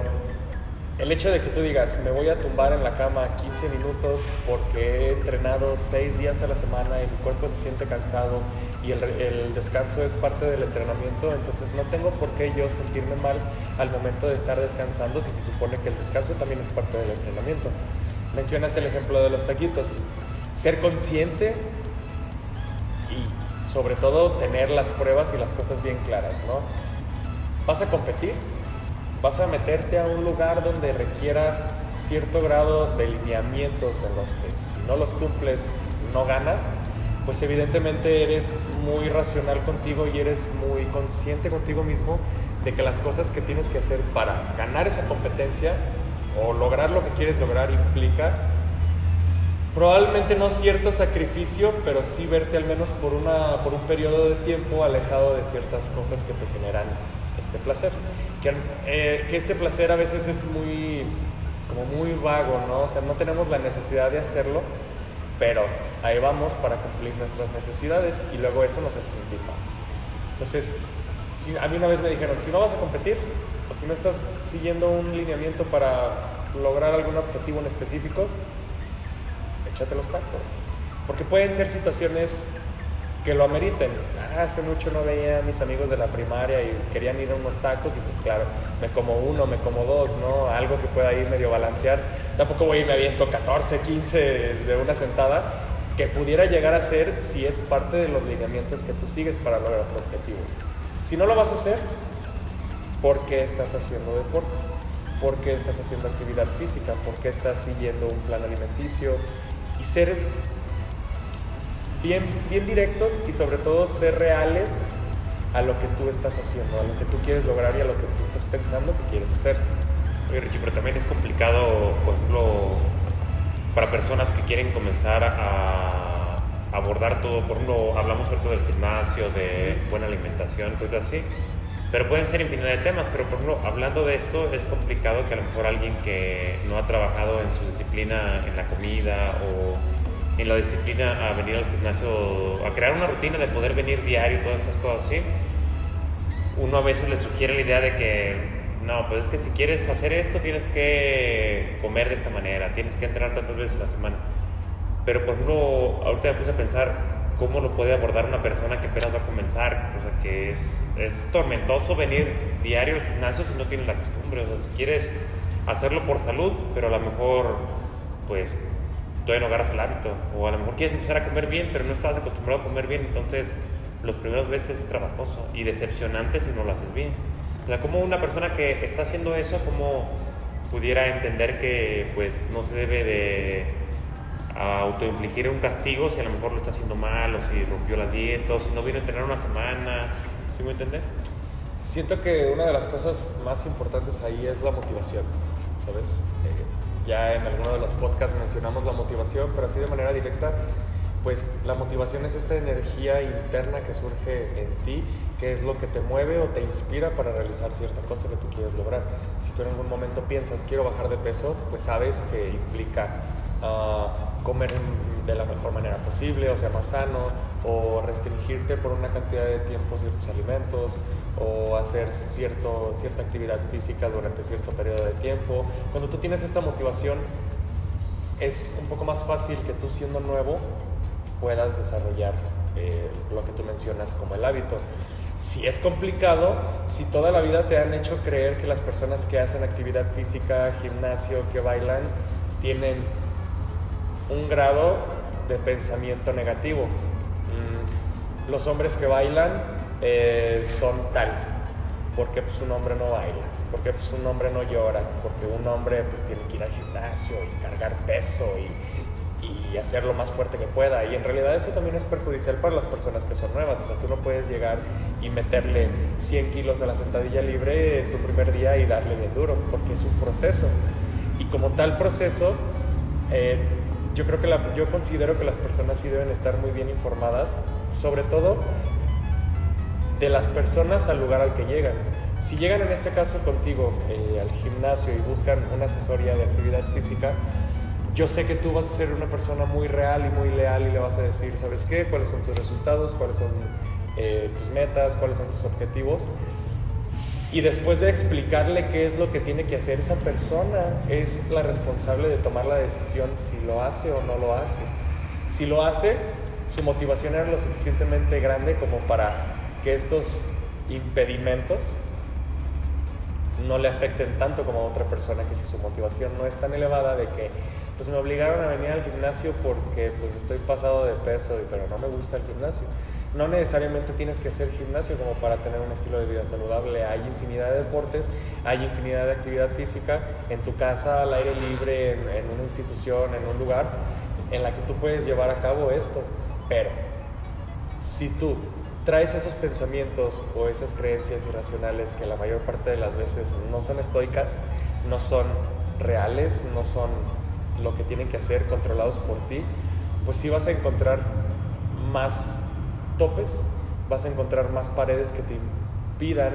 [SPEAKER 2] el hecho de que tú digas, me voy a tumbar en la cama 15 minutos porque he entrenado 6 días a la semana y mi cuerpo se siente cansado y el, el, descanso es parte del entrenamiento, entonces no tengo por qué yo sentirme mal al momento de estar descansando si se supone que el descanso también es parte del entrenamiento mencionas el ejemplo de los taquitos. Ser consciente y sobre todo tener las pruebas y las cosas bien claras, ¿no? Vas a competir, vas a meterte a un lugar donde requiera cierto grado de lineamientos en los que si no los cumples no ganas, pues evidentemente eres muy racional contigo y eres muy consciente contigo mismo de que las cosas que tienes que hacer para ganar esa competencia o lograr lo que quieres lograr implica probablemente no cierto sacrificio, pero sí verte al menos por, una, por un periodo de tiempo alejado de ciertas cosas que te generan este placer. Que, eh, que este placer a veces es muy, como muy vago, ¿no? O sea, no tenemos la necesidad de hacerlo, pero ahí vamos para cumplir nuestras necesidades y luego eso nos hace sentir mal. Entonces, a mí una vez me dijeron, si no vas a competir o si no estás siguiendo un lineamiento para lograr algún objetivo en específico, échate los tacos. Porque pueden ser situaciones que lo ameriten. Ah, hace mucho no veía a mis amigos de la primaria y querían ir a unos tacos y pues claro, me como uno, me como dos, ¿no? Algo que pueda ir medio balancear. Tampoco voy y me aviento 14, 15 de una sentada que pudiera llegar a ser si es parte de los lineamientos que tú sigues para lograr tu objetivo. Si no lo vas a hacer, ¿por qué estás haciendo deporte? ¿Por qué estás haciendo actividad física? ¿Por qué estás siguiendo un plan alimenticio? Y ser bien, bien directos y sobre todo ser reales a lo que tú estás haciendo, a lo que tú quieres lograr y a lo que tú estás pensando que quieres hacer.
[SPEAKER 1] Oye Richie, pero también es complicado, por ejemplo, para personas que quieren comenzar a abordar todo, por ejemplo, hablamos ahorita del gimnasio, de buena alimentación, cosas así, pero pueden ser infinidad de temas, pero por ejemplo, hablando de esto, es complicado que a lo mejor alguien que no ha trabajado en su disciplina, en la comida o en la disciplina a venir al gimnasio, a crear una rutina de poder venir diario, todas estas cosas así, uno a veces le sugiere la idea de que, no, pues es que si quieres hacer esto tienes que comer de esta manera, tienes que entrenar tantas veces a la semana. Pero por ejemplo, ahorita me puse a pensar cómo lo puede abordar una persona que apenas va a comenzar. O sea, que es, es tormentoso venir diario al gimnasio si no tienes la costumbre. O sea, si quieres hacerlo por salud, pero a lo mejor, pues todavía no agarras el hábito. O a lo mejor quieres empezar a comer bien, pero no estás acostumbrado a comer bien. Entonces, los primeros veces es trabajoso y decepcionante si no lo haces bien. O sea, como una persona que está haciendo eso, como pudiera entender que pues no se debe de autoinfligir un castigo si a lo mejor lo está haciendo mal o si rompió la dieta o si no vino a entrenar una semana, ¿sí me entender?
[SPEAKER 2] Siento que una de las cosas más importantes ahí es la motivación, ¿sabes? Eh, ya en alguno de los podcasts mencionamos la motivación, pero así de manera directa, pues la motivación es esta energía interna que surge en ti, que es lo que te mueve o te inspira para realizar cierta cosa que tú quieres lograr. Si tú en algún momento piensas, quiero bajar de peso, pues sabes que implica uh, comer de la mejor manera posible, o sea, más sano, o restringirte por una cantidad de tiempo ciertos alimentos, o hacer cierto, cierta actividad física durante cierto periodo de tiempo. Cuando tú tienes esta motivación, es un poco más fácil que tú siendo nuevo puedas desarrollar eh, lo que tú mencionas como el hábito. Si es complicado, si toda la vida te han hecho creer que las personas que hacen actividad física, gimnasio, que bailan, tienen un grado de pensamiento negativo. Mm, los hombres que bailan eh, son tal, porque pues un hombre no baila, porque pues un hombre no llora, porque un hombre pues tiene que ir al gimnasio y cargar peso y, y hacer lo más fuerte que pueda. Y en realidad eso también es perjudicial para las personas que son nuevas. O sea, tú no puedes llegar y meterle 100 kilos a la sentadilla libre tu primer día y darle bien duro, porque es un proceso. Y como tal proceso, eh, yo creo que la, yo considero que las personas sí deben estar muy bien informadas, sobre todo de las personas al lugar al que llegan. Si llegan en este caso contigo eh, al gimnasio y buscan una asesoría de actividad física, yo sé que tú vas a ser una persona muy real y muy leal y le vas a decir, ¿sabes qué? ¿Cuáles son tus resultados? ¿Cuáles son eh, tus metas? ¿Cuáles son tus objetivos? Y después de explicarle qué es lo que tiene que hacer esa persona, es la responsable de tomar la decisión si lo hace o no lo hace. Si lo hace, su motivación era lo suficientemente grande como para que estos impedimentos no le afecten tanto como a otra persona que si su motivación no es tan elevada de que pues me obligaron a venir al gimnasio porque pues estoy pasado de peso pero no me gusta el gimnasio no necesariamente tienes que hacer gimnasio como para tener un estilo de vida saludable. Hay infinidad de deportes, hay infinidad de actividad física en tu casa, al aire libre, en, una institución, en un lugar, en la que tú puedes llevar a cabo esto. Pero si tú traes esos pensamientos o esas creencias irracionales que la mayor parte de las veces no son estoicas, no son reales, no son lo que tienen que hacer controlados por ti, pues sí vas a encontrar más topes, vas a encontrar más paredes que te impidan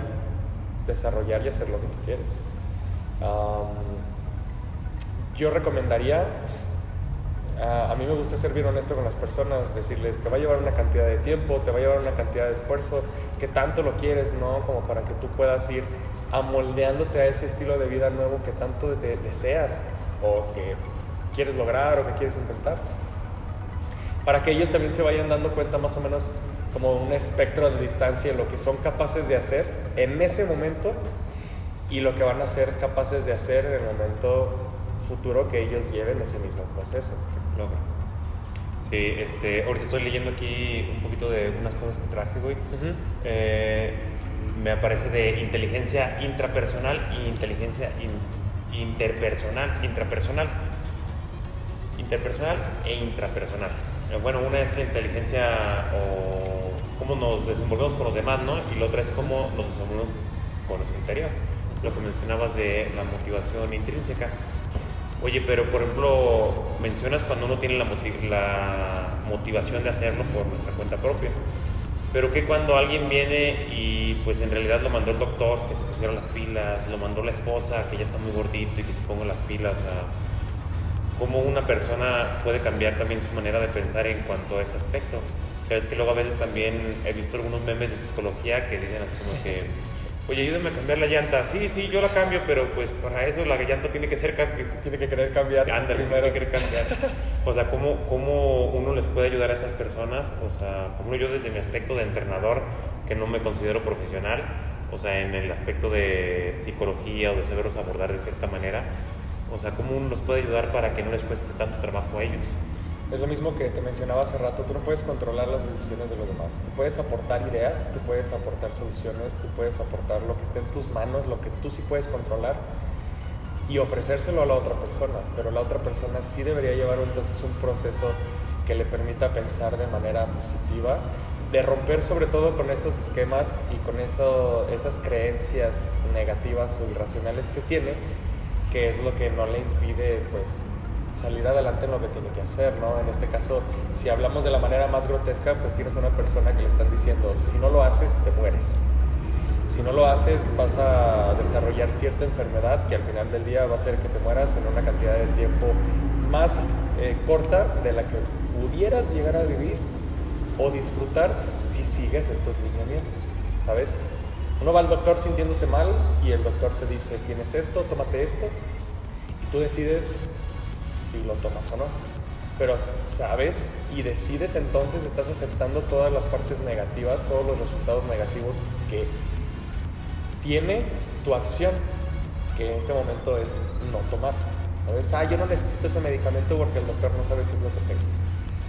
[SPEAKER 2] desarrollar y hacer lo que tú quieres. yo recomendaría a mí me gusta ser bien honesto con las personas, decirles que va a llevar una cantidad de tiempo, te va a llevar una cantidad de esfuerzo, que tanto lo quieres, ¿no? Como para que tú puedas ir amoldeándote a ese estilo de vida nuevo que tanto deseas o que quieres lograr o que quieres intentar. Para que ellos también se vayan dando cuenta más o menos como un espectro de distancia de lo que son capaces de hacer en ese momento y lo que van a ser capaces de hacer en el momento futuro que ellos lleven ese mismo proceso
[SPEAKER 1] logra. Sí, este, ahorita estoy leyendo aquí un poquito de unas cosas que traje, güey. Eh, me aparece de inteligencia intrapersonal y inteligencia interpersonal, intrapersonal. Interpersonal e intrapersonal. Eh, bueno, una es la inteligencia o cómo nos desenvolvemos con los demás, ¿no? Y la otra es cómo nos desenvolvemos con nuestro interior. Lo que mencionabas de la motivación intrínseca. Oye, pero por ejemplo, mencionas cuando uno tiene la, motivación de hacerlo por nuestra cuenta propia. Pero que cuando alguien viene y pues en realidad lo mandó el doctor, que se pusieron las pilas, lo mandó la esposa, que ya está muy gordito y que se ponga las pilas, ¿cómo una persona puede cambiar también su manera de pensar en cuanto a ese aspecto? Es que luego a veces también he visto algunos memes de psicología que dicen así como que Oye, ayúdame a cambiar la llanta. Sí, sí, yo la cambio, pero pues para eso la llanta tiene que ser
[SPEAKER 2] tiene que querer cambiar.
[SPEAKER 1] Ándale, primero querer cambiar. o sea, ¿cómo, ¿cómo uno les puede ayudar a esas personas? O sea, por ejemplo, yo desde mi aspecto de entrenador, que no me considero profesional, o sea, en el aspecto de psicología o de saberlos abordar de cierta manera, o sea, ¿cómo uno los puede ayudar para que no les cueste tanto trabajo a ellos?
[SPEAKER 2] Es lo mismo que te mencionaba hace rato, tú no puedes controlar las decisiones de los demás, tú puedes aportar ideas, tú puedes aportar soluciones, tú puedes aportar lo que esté en tus manos, lo que tú sí puedes controlar y ofrecérselo a la otra persona, pero la otra persona sí debería llevar entonces un proceso que le permita pensar de manera positiva, de romper sobre todo con esos esquemas y con eso, esas creencias negativas o irracionales que tiene, que es lo que no le impide pues salir adelante en lo que tiene que hacer, ¿no? En este caso, si hablamos de la manera más grotesca, pues tienes una persona que le están diciendo, si no lo haces, te mueres. Si no lo haces, vas a desarrollar cierta enfermedad que al final del día va a hacer que te mueras en una cantidad de tiempo más eh, corta de la que pudieras llegar a vivir o disfrutar si sigues estos lineamientos, ¿sabes? Uno va al doctor sintiéndose mal y el doctor te dice, tienes esto, tómate esto, y tú decides si lo tomas o no. Pero sabes y decides entonces, estás aceptando todas las partes negativas, todos los resultados negativos que tiene tu acción, que en este momento es no tomar. ¿Sabes? Ah, yo no necesito ese medicamento porque el doctor no sabe qué es lo que tengo.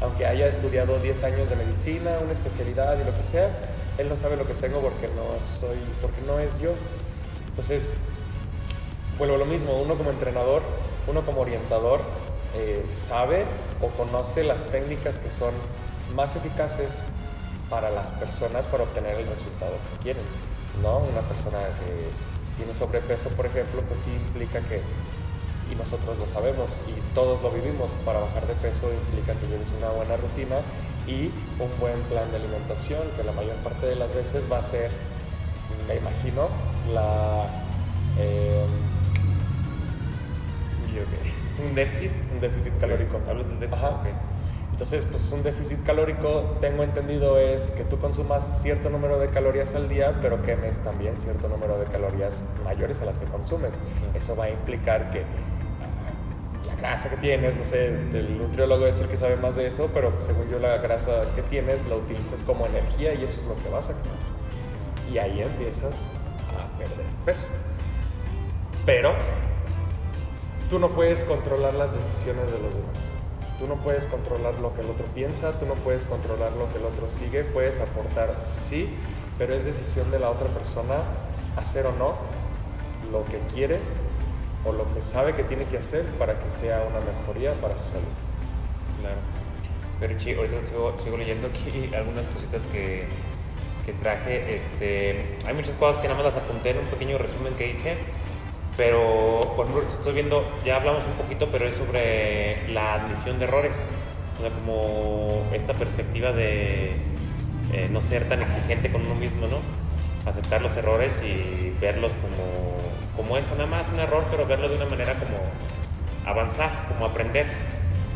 [SPEAKER 2] Aunque haya estudiado 10 años de medicina, una especialidad y lo que sea, él no sabe lo que tengo porque no soy, porque no es yo. Entonces, vuelvo a lo mismo, uno como entrenador, uno como orientador, eh, sabe o conoce las técnicas que son más eficaces para las personas para obtener el resultado que quieren. ¿no? Una persona que tiene sobrepeso, por ejemplo, pues sí implica que, y nosotros lo sabemos y todos lo vivimos, para bajar de peso implica que lleves una buena rutina y un buen plan de alimentación, que la mayor parte de las veces va a ser, me imagino, la... Eh,
[SPEAKER 1] ¿Un déficit?
[SPEAKER 2] Un déficit calórico.
[SPEAKER 1] ¿Hablas del déficit? Ajá.
[SPEAKER 2] Entonces, pues un déficit calórico, tengo entendido, es que tú consumas cierto número de calorías al día, pero quemes también cierto número de calorías mayores a las que consumes. Eso va a implicar que la grasa que tienes, no sé, el nutriólogo es el que sabe más de eso, pero según yo la grasa que tienes la utilizas como energía y eso es lo que vas a quemar. Y ahí empiezas a perder peso. Pero tú no puedes controlar las decisiones de los demás. Tú no puedes controlar lo que el otro piensa, tú no puedes controlar lo que el otro sigue, puedes aportar sí, pero es decisión de la otra persona hacer o no lo que quiere o lo que sabe que tiene que hacer para que sea una mejoría para su salud.
[SPEAKER 1] Claro. Pero sí, ahorita sigo, sigo leyendo aquí algunas cositas que, que traje. Este, hay muchas cosas que nada más las apunté en un pequeño resumen que hice. Pero, por ejemplo, estoy viendo, ya hablamos un poquito, pero es sobre la admisión de errores. O sea, como esta perspectiva de eh, no ser tan exigente con uno mismo, ¿no? Aceptar los errores y verlos como, como eso, nada más un error, pero verlo de una manera como avanzar, como aprender.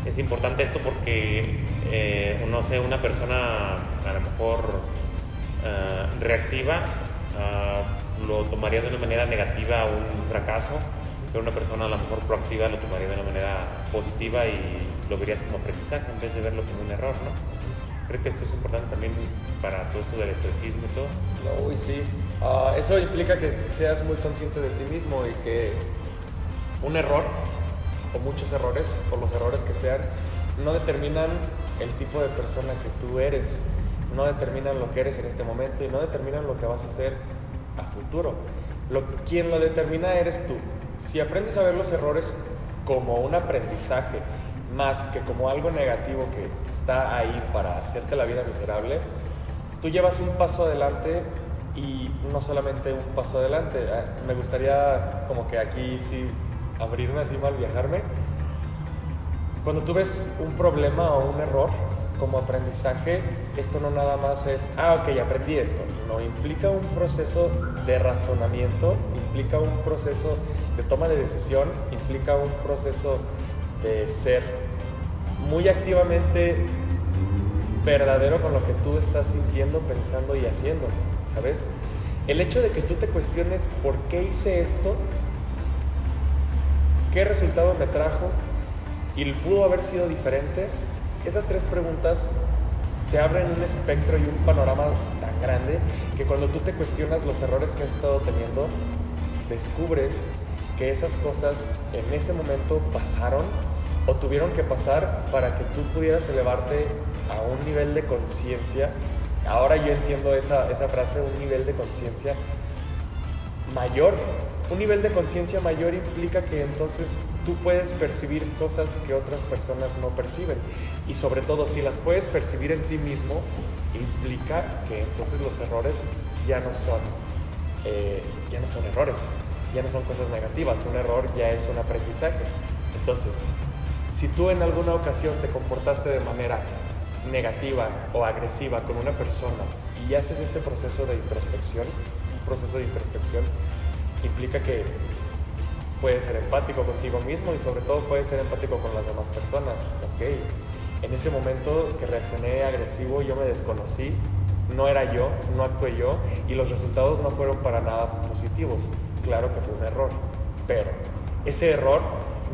[SPEAKER 1] Es importante esto porque, eh, no sé, una persona a lo mejor eh, reactiva uh, lo tomaría de una manera negativa un fracaso, pero una persona a lo mejor proactiva lo tomaría de una manera positiva y lo verías como aprendizaje en vez de verlo como un error, ¿no? ¿Crees que esto es importante también para todo esto del estoicismo y todo?
[SPEAKER 2] No, sí. Uh, eso implica que seas muy consciente de ti mismo y que un error o muchos errores, o los errores que sean, no determinan el tipo de persona que tú eres, no determinan lo que eres en este momento y no determinan lo que vas a hacer a futuro. Lo, quien lo determina eres tú. Si aprendes a ver los errores como un aprendizaje más que como algo negativo que está ahí para hacerte la vida miserable, tú llevas un paso adelante y no solamente un paso adelante. Ah, me gustaría como que aquí sí abrirme así mal viajarme. Cuando tú ves un problema o un error como aprendizaje, esto no nada más es, ah, ok, aprendí esto. No, implica un proceso de razonamiento, implica un proceso de toma de decisión, implica un proceso de ser muy activamente verdadero con lo que tú estás sintiendo, pensando y haciendo, ¿sabes? El hecho de que tú te cuestiones por qué hice esto ¿Qué resultado me trajo? ¿Y pudo haber sido diferente? Esas tres preguntas te abren un espectro y un panorama tan grande que cuando tú te cuestionas los errores que has estado teniendo, descubres que esas cosas en ese momento pasaron o tuvieron que pasar para que tú pudieras elevarte a un nivel de conciencia. Ahora yo entiendo esa, esa frase, un nivel de conciencia mayor un nivel de conciencia mayor implica que entonces tú puedes percibir cosas que otras personas no perciben. Y sobre todo, si las puedes percibir en ti mismo, implica que entonces los errores ya no son, eh, ya no son errores, ya no son cosas negativas. Un error ya es un aprendizaje. Entonces, si tú en alguna ocasión te comportaste de manera negativa o agresiva con una persona y haces este proceso de introspección, un proceso de introspección, implica que puedes ser empático contigo mismo y sobre todo puedes ser empático con las demás personas. Ok, en ese momento que reaccioné agresivo yo me desconocí, no era yo, no actué yo y los resultados no fueron para nada positivos. Claro que fue un error, pero ese error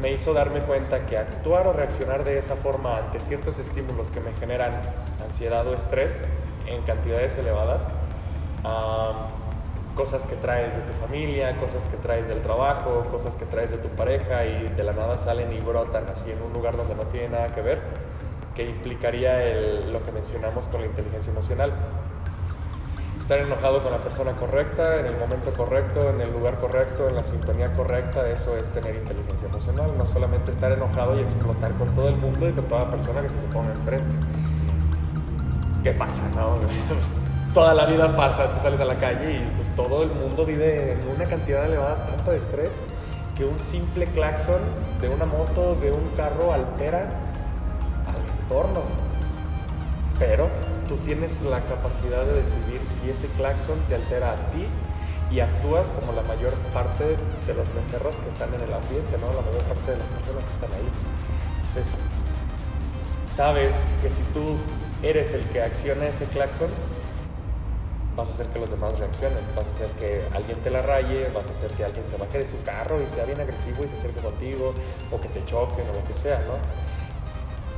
[SPEAKER 2] me hizo darme cuenta que actuar o reaccionar de esa forma ante ciertos estímulos que me generan ansiedad o estrés en cantidades elevadas, cosas que traes de tu familia, cosas que traes del trabajo, cosas que traes de tu pareja y de la nada salen y brotan así en un lugar donde no tiene nada que ver, que implicaría lo que mencionamos con la inteligencia emocional. Estar enojado con la persona correcta, en el momento correcto, en el lugar correcto, en la sintonía correcta, eso es tener inteligencia emocional, no solamente estar enojado y explotar con todo el mundo y con toda persona que se te ponga enfrente. ¿Qué pasa, no? *laughs* toda la vida pasa, tú sales a la calle y pues todo el mundo vive en una cantidad elevada tanto de estrés que un simple claxon de una moto, de un carro altera al entorno. Pero tú tienes la capacidad de decidir si ese claxon te altera a ti y actúas como la mayor parte de los becerros que están en el ambiente, ¿no? La mayor parte de las personas que están ahí. Entonces, sabes que si tú eres el que acciona ese claxon, vas a hacer que los demás reaccionen, vas a hacer que alguien te la raye, vas a hacer que alguien se baje de su carro y sea bien agresivo y se acerque contigo, o que te choquen o lo que sea, ¿no?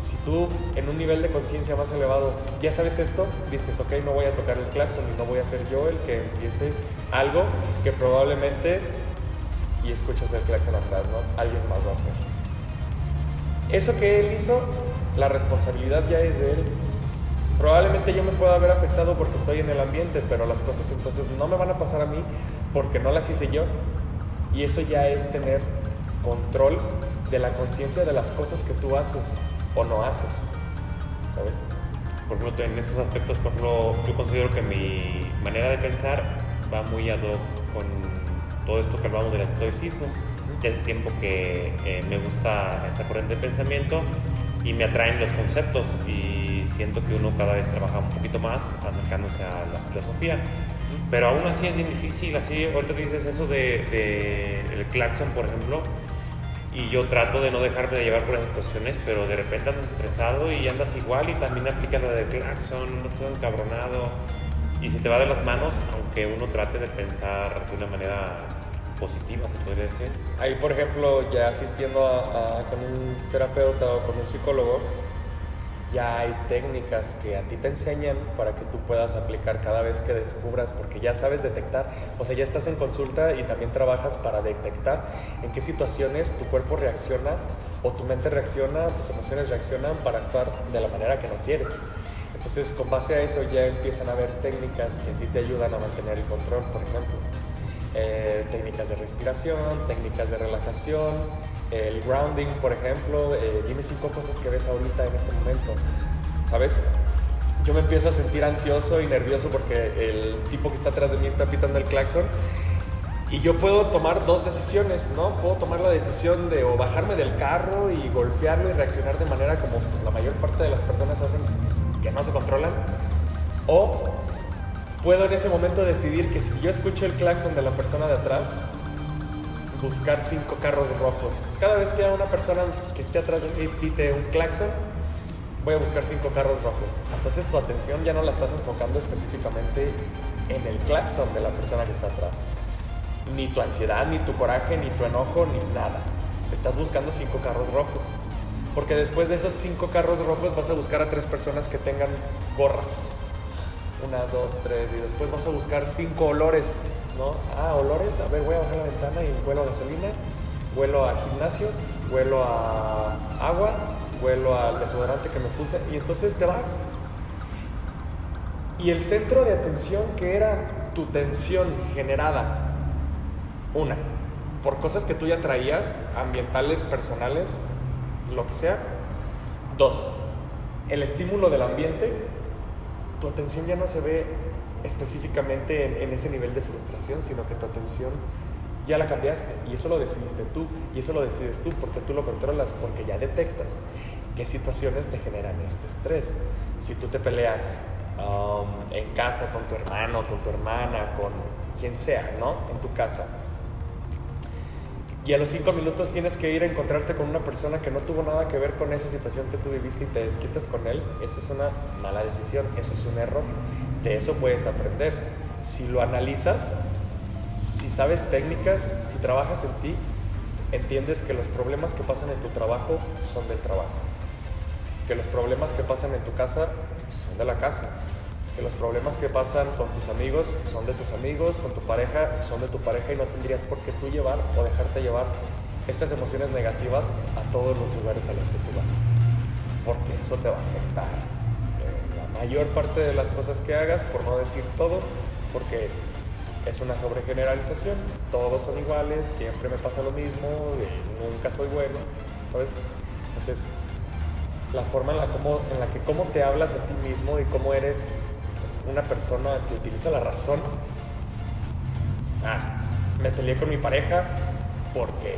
[SPEAKER 2] Si tú en un nivel de conciencia más elevado ya sabes esto, dices, ok, no voy a tocar el claxon y no voy a ser yo el que empiece algo que probablemente, y escuchas el claxon atrás, ¿no? Alguien más va a hacer. Eso que él hizo, la responsabilidad ya es de él, Probablemente yo me pueda haber afectado porque estoy en el ambiente, pero las cosas entonces no me van a pasar a mí porque no las hice yo. Y eso ya es tener control de la conciencia de las cosas que tú haces o no haces. ¿sabes?
[SPEAKER 1] Por ejemplo, en esos aspectos, por ejemplo, yo considero que mi manera de pensar va muy ad hoc con todo esto que hablamos del estoicismo. Ya hace tiempo que eh, me gusta esta corriente de pensamiento y me atraen los conceptos y siento que uno cada vez trabaja un poquito más acercándose a la filosofía. Pero aún así es bien difícil, así ahorita dices eso de, de el claxon, por ejemplo, y yo trato de no dejarme de llevar por las situaciones, pero de repente andas estresado y andas igual y también aplica la de claxon, no estoy encabronado. Y si te va de las manos, aunque uno trate de pensar de una manera positiva, se podría decir.
[SPEAKER 2] Ahí, por ejemplo, ya asistiendo a, con un terapeuta o con un psicólogo, ya hay técnicas que a ti te enseñan para que tú puedas aplicar cada vez que descubras, porque ya sabes detectar, o sea, ya estás en consulta y también trabajas para detectar en qué situaciones tu cuerpo reacciona o tu mente reacciona, tus emociones reaccionan para actuar de la manera que no quieres. Entonces, con base a eso ya empiezan a haber técnicas que a ti te ayudan a mantener el control, por ejemplo. Eh, técnicas de respiración, técnicas de relajación, el grounding, por ejemplo, eh, dime cinco cosas que ves ahorita en este momento, ¿sabes? Yo me empiezo a sentir ansioso y nervioso porque el tipo que está atrás de mí está pitando el claxon y yo puedo tomar dos decisiones, ¿no? Puedo tomar la decisión de o bajarme del carro y golpearlo y reaccionar de manera como pues, la mayor parte de las personas hacen que no se controlan, o puedo en ese momento decidir que si yo escucho el claxon de la persona de atrás, buscar cinco carros rojos. Cada vez que una persona que esté atrás de mí pite un claxon, voy a buscar cinco carros rojos. Entonces tu atención ya no la estás enfocando específicamente en el claxon de la persona que está atrás. Ni tu ansiedad, ni tu coraje, ni tu enojo, ni nada. Estás buscando cinco carros rojos. Porque después de esos cinco carros rojos vas a buscar a tres personas que tengan gorras. Una, dos, tres. Y después vas a buscar cinco olores ¿no? Ah, olores, a ver, voy a bajar la ventana y huelo a gasolina, huelo a gimnasio, huelo a agua, huelo al desodorante que me puse y entonces te vas. Y el centro de atención que era tu tensión generada, una, por cosas que tú ya traías, ambientales, personales, lo que sea. Dos, el estímulo del ambiente, tu atención ya no se ve específicamente en, ese nivel de frustración, sino que tu atención ya la cambiaste y eso lo decidiste tú y eso lo decides tú porque tú lo controlas, porque ya detectas qué situaciones te generan este estrés. Si tú te peleas um, en casa con tu hermano, con tu hermana, con quien sea, ¿no? En tu casa. Y a los cinco minutos tienes que ir a encontrarte con una persona que no tuvo nada que ver con esa situación que tú viviste y te desquitas con él. Eso es una mala decisión, eso es un error de eso puedes aprender. Si lo analizas, si sabes técnicas, si trabajas en ti, entiendes que los problemas que pasan en tu trabajo son del trabajo. Que los problemas que pasan en tu casa son de la casa. Que los problemas que pasan con tus amigos son de tus amigos, con tu pareja son de tu pareja y no tendrías por qué tú llevar o dejarte llevar estas emociones negativas a todos los lugares a los que tú vas. Porque eso te va a afectar mayor parte de las cosas que hagas, por no decir todo, porque es una sobregeneralización, todos son iguales, siempre me pasa lo mismo, nunca soy bueno, ¿sabes? Entonces, la forma en la, como, en la que cómo te hablas a ti mismo y cómo eres una persona que utiliza la razón. Ah, me peleé con mi pareja porque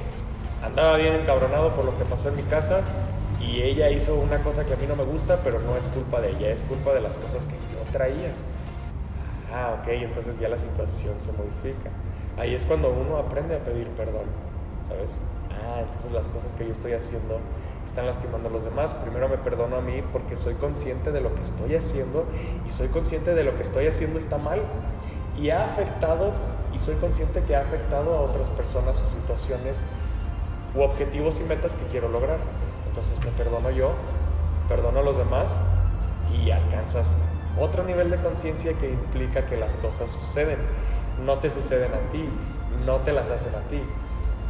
[SPEAKER 2] andaba bien encabronado por lo que pasó en mi casa y ella hizo una cosa que a mí no me gusta, pero no es culpa de ella, es culpa de las cosas que yo traía. Ah, ok, entonces ya la situación se modifica. Ahí es cuando uno aprende a pedir perdón, ¿sabes? Ah, entonces las cosas que yo estoy haciendo están lastimando a los demás. Primero me perdono a mí porque soy consciente de lo que estoy haciendo y soy consciente de lo que estoy haciendo está mal y ha afectado y soy consciente que ha afectado a otras personas o situaciones u objetivos y metas que quiero lograr. Entonces me perdono yo, perdono a los demás y alcanzas otro nivel de conciencia que implica que las cosas suceden. No te suceden a ti, no te las hacen a ti.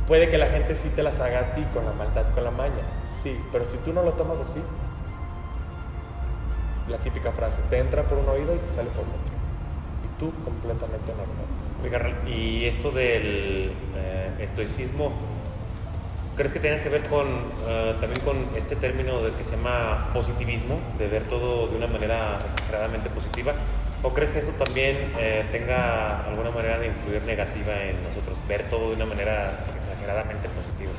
[SPEAKER 2] Puede que la gente sí te las haga a ti con la maldad, con la maña, sí, pero si tú no lo tomas así, la típica frase, te entra por un oído y te sale por otro. Y tú completamente normal.
[SPEAKER 1] y esto del eh, estoicismo, ¿Crees que tenga que ver con eh, también con este término de que se llama positivismo, de ver todo de una manera exageradamente positiva? ¿O crees que eso también eh, tenga alguna manera de influir negativa en nosotros, ver todo de una manera exageradamente positiva?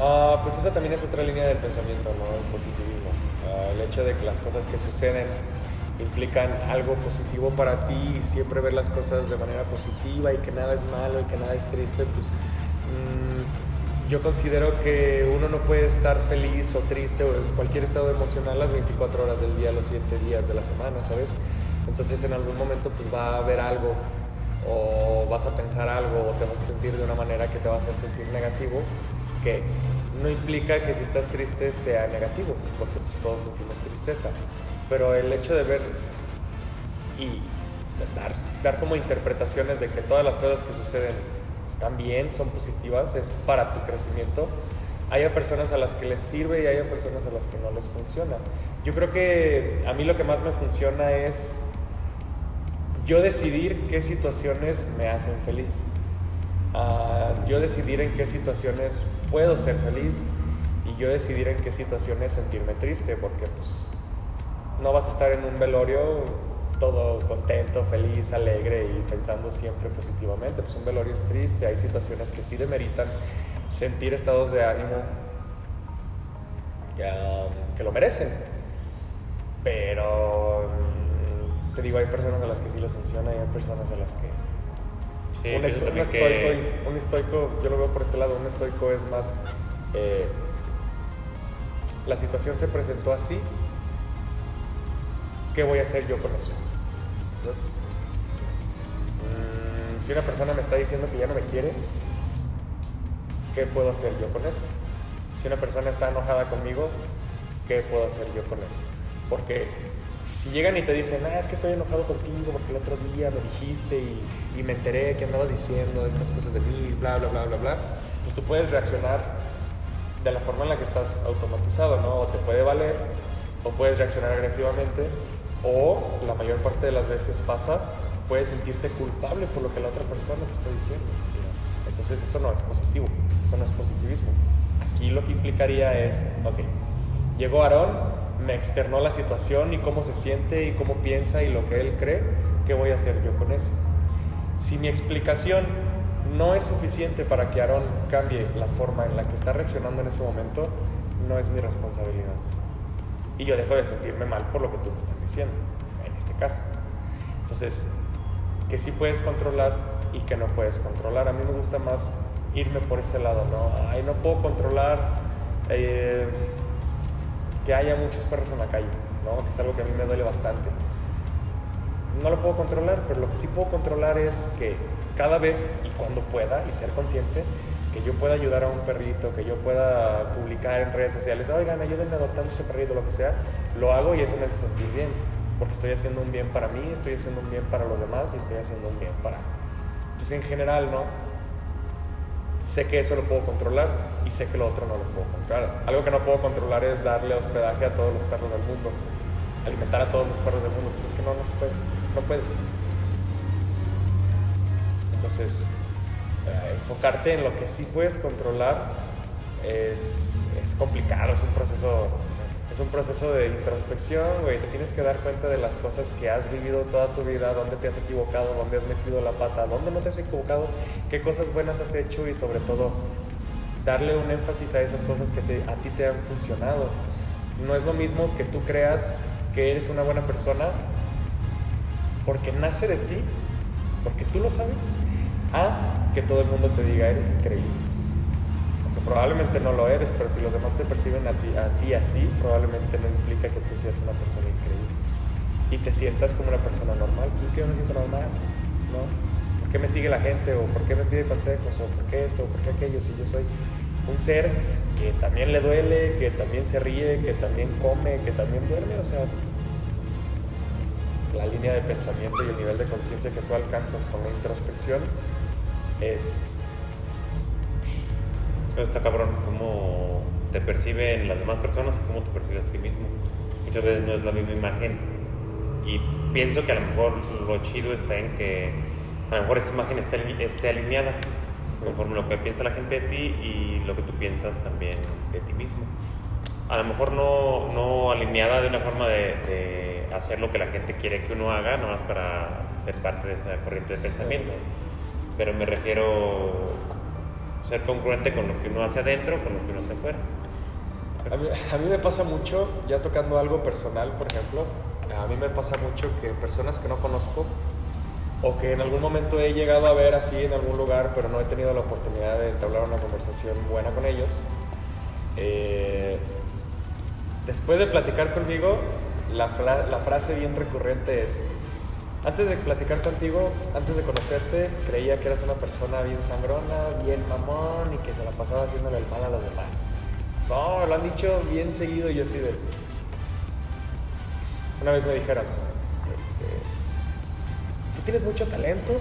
[SPEAKER 2] Ah, pues esa también es otra línea del pensamiento, ¿no? El positivismo. Ah, el hecho de que las cosas que suceden implican algo positivo para ti y siempre ver las cosas de manera positiva y que nada es malo y que nada es triste, pues mm, yo considero que uno no puede estar feliz o triste o en cualquier estado emocional las 24 horas del día, los 7 días de la semana, ¿sabes? Entonces en algún momento pues va a haber algo o vas a pensar algo o te vas a sentir de una manera que te va a hacer sentir negativo, que no implica que si estás triste sea negativo, porque pues todos sentimos tristeza pero el hecho de ver y dar, dar como interpretaciones de que todas las cosas que suceden están bien, son positivas, es para tu crecimiento, hay personas a las que les sirve y hay personas a las que no les funciona. Yo creo que a mí lo que más me funciona es yo decidir qué situaciones me hacen feliz. Uh, yo decidir en qué situaciones puedo ser feliz y yo decidir en qué situaciones sentirme triste, porque pues no vas a estar en un velorio todo contento, feliz, alegre y pensando siempre positivamente. Pues un velorio es triste, hay situaciones que sí demeritan sentir estados de ánimo que, um, lo merecen. Pero te digo, hay personas a las que sí les funciona y hay personas a las que... Sí, un, estoico, un, estoico, yo lo veo por este lado, un estoico es más... Eh, la situación se presentó así ¿qué voy a hacer yo con eso? Entonces, mm, si una persona me está diciendo que ya no me quiere, ¿qué puedo hacer yo con eso? Si una persona está enojada conmigo, ¿qué puedo hacer yo con eso? Porque si llegan y te dicen, ah, es que estoy enojado contigo porque el otro día me dijiste y, y me enteré que andabas diciendo estas cosas de mí, bla, bla, bla, bla, bla, pues tú puedes reaccionar de la forma en la que estás automatizado, ¿no? O te puede valer, o puedes reaccionar agresivamente, o la mayor parte de las veces pasa, puedes sentirte culpable por lo que la otra persona te está diciendo. Entonces eso no es positivo, eso no es positivismo. Aquí lo que implicaría es, ok, llegó Aarón, me externó la situación y cómo se siente y cómo piensa y lo que él cree, ¿qué voy a hacer yo con eso? Si mi explicación no es suficiente para que Aarón cambie la forma en la que está reaccionando en ese momento, no es mi responsabilidad y yo dejo de sentirme mal por lo que tú me estás diciendo, en este caso. Entonces, que sí puedes controlar y que no puedes controlar. A mí me gusta más irme por ese lado, ¿no? Ay, no puedo controlar eh, que haya muchos perros en la calle, ¿no? Que es algo que a mí me duele bastante. No lo puedo controlar, pero lo que sí puedo controlar es que cada vez y cuando pueda y ser consciente que yo pueda ayudar a un perrito, que yo pueda publicar en redes sociales, oigan, ayúdenme adoptando este perrito, lo que sea, lo hago y eso me hace sentir bien, porque estoy haciendo un bien para mí, estoy haciendo un bien para los demás y estoy haciendo un bien para, pues en general, ¿no? Sé que eso lo puedo controlar y sé que lo otro no lo puedo controlar. Algo que no puedo controlar es darle hospedaje a todos los perros del mundo, alimentar a todos los perros del mundo, pues es que no, no se puede, no puedes. Entonces, eh, enfocarte en lo que sí puedes controlar es, es, complicado, es un proceso es un proceso de introspección, güey, te tienes que dar cuenta de las cosas que has vivido toda tu vida, dónde te has equivocado, dónde has metido la pata, dónde no te has equivocado, qué cosas buenas has hecho y sobre todo darle un énfasis a esas cosas que a ti te han funcionado. No es lo mismo que tú creas que eres una buena persona porque nace de ti, porque tú lo sabes, a que todo el mundo te diga eres increíble. Probablemente no lo eres, pero si los demás te perciben a ti, a ti así, probablemente no implica que tú seas una persona increíble. Y te sientas como una persona normal. Pues es que yo me siento normal, ¿no? ¿Por qué me sigue la gente? ¿O por qué me pide consejos? ¿O por qué esto? ¿O por qué aquello? Si yo soy un ser que también le duele, que también se ríe, que también come, que también duerme, o sea, la línea de pensamiento y el nivel de conciencia que tú alcanzas con la introspección es...
[SPEAKER 1] está cabrón, cómo te perciben las demás personas y cómo te percibes a ti mismo. Muchas veces no es la misma imagen y pienso que a lo mejor lo chido está en que a lo mejor esa imagen esté, esté alineada. conforme lo que piensa la gente de ti y lo que tú piensas también de ti mismo. A lo mejor no, no alineada de una forma de, de hacer lo que la gente quiere que uno haga, nomás para ser parte de esa corriente de pensamiento. Pero me refiero ser congruente con lo que uno hace adentro, con lo que uno hace afuera.
[SPEAKER 2] A mí, me pasa mucho, ya tocando algo personal, por ejemplo, a mí me pasa mucho que personas que no conozco o que en algún momento he llegado a ver así en algún lugar, pero no he tenido la oportunidad de entablar una conversación buena con ellos, eh, después de platicar conmigo, la, la frase bien recurrente es, antes de platicar contigo, antes de conocerte, creía que eras una persona bien sangrona, bien mamón y que se la pasaba haciéndole el mal a los demás. No, lo han dicho bien seguido y yo así de... Una vez me dijeron, este, tú tienes mucho talento.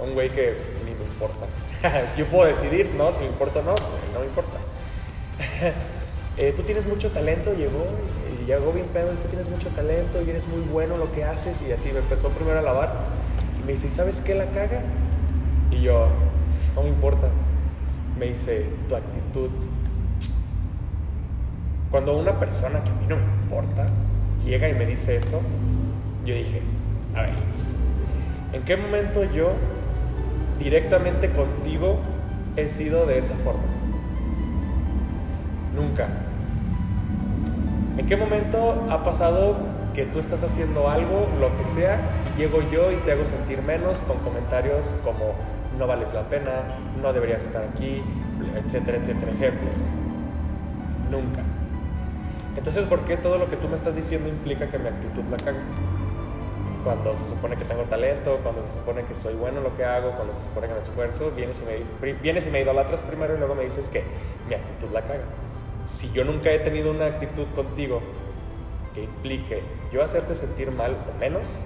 [SPEAKER 2] Un güey que ni me importa. *laughs* yo puedo decidir, ¿no? Si me importa o no, no me importa. *laughs* Eh, tú tienes mucho talento, llegó, llegó bien pedo, tú tienes mucho talento y eres muy bueno en lo que haces y así me empezó primero a lavar y me dice, ¿y sabes qué la caga? Y yo, no me importa. Me dice, tu actitud. Cuando una persona que a mí no me importa llega y me dice eso, yo dije, a ver, ¿en qué momento yo directamente contigo he sido de esa forma? Nunca. ¿En qué momento ha pasado que tú estás haciendo algo, lo que sea, y llego yo y te hago sentir menos con comentarios como no vales la pena, no deberías estar aquí, etcétera, etcétera, ejemplos? Nunca. Entonces, ¿por qué todo lo que tú me estás diciendo implica que mi actitud la caga? Cuando se supone que tengo talento, cuando se supone que soy bueno en lo que hago, cuando se supone que me esfuerzo, vienes y me, vienes y me idolatras primero y luego me dices que mi actitud la caga. Si yo nunca he tenido una actitud contigo que implique yo hacerte sentir mal o menos,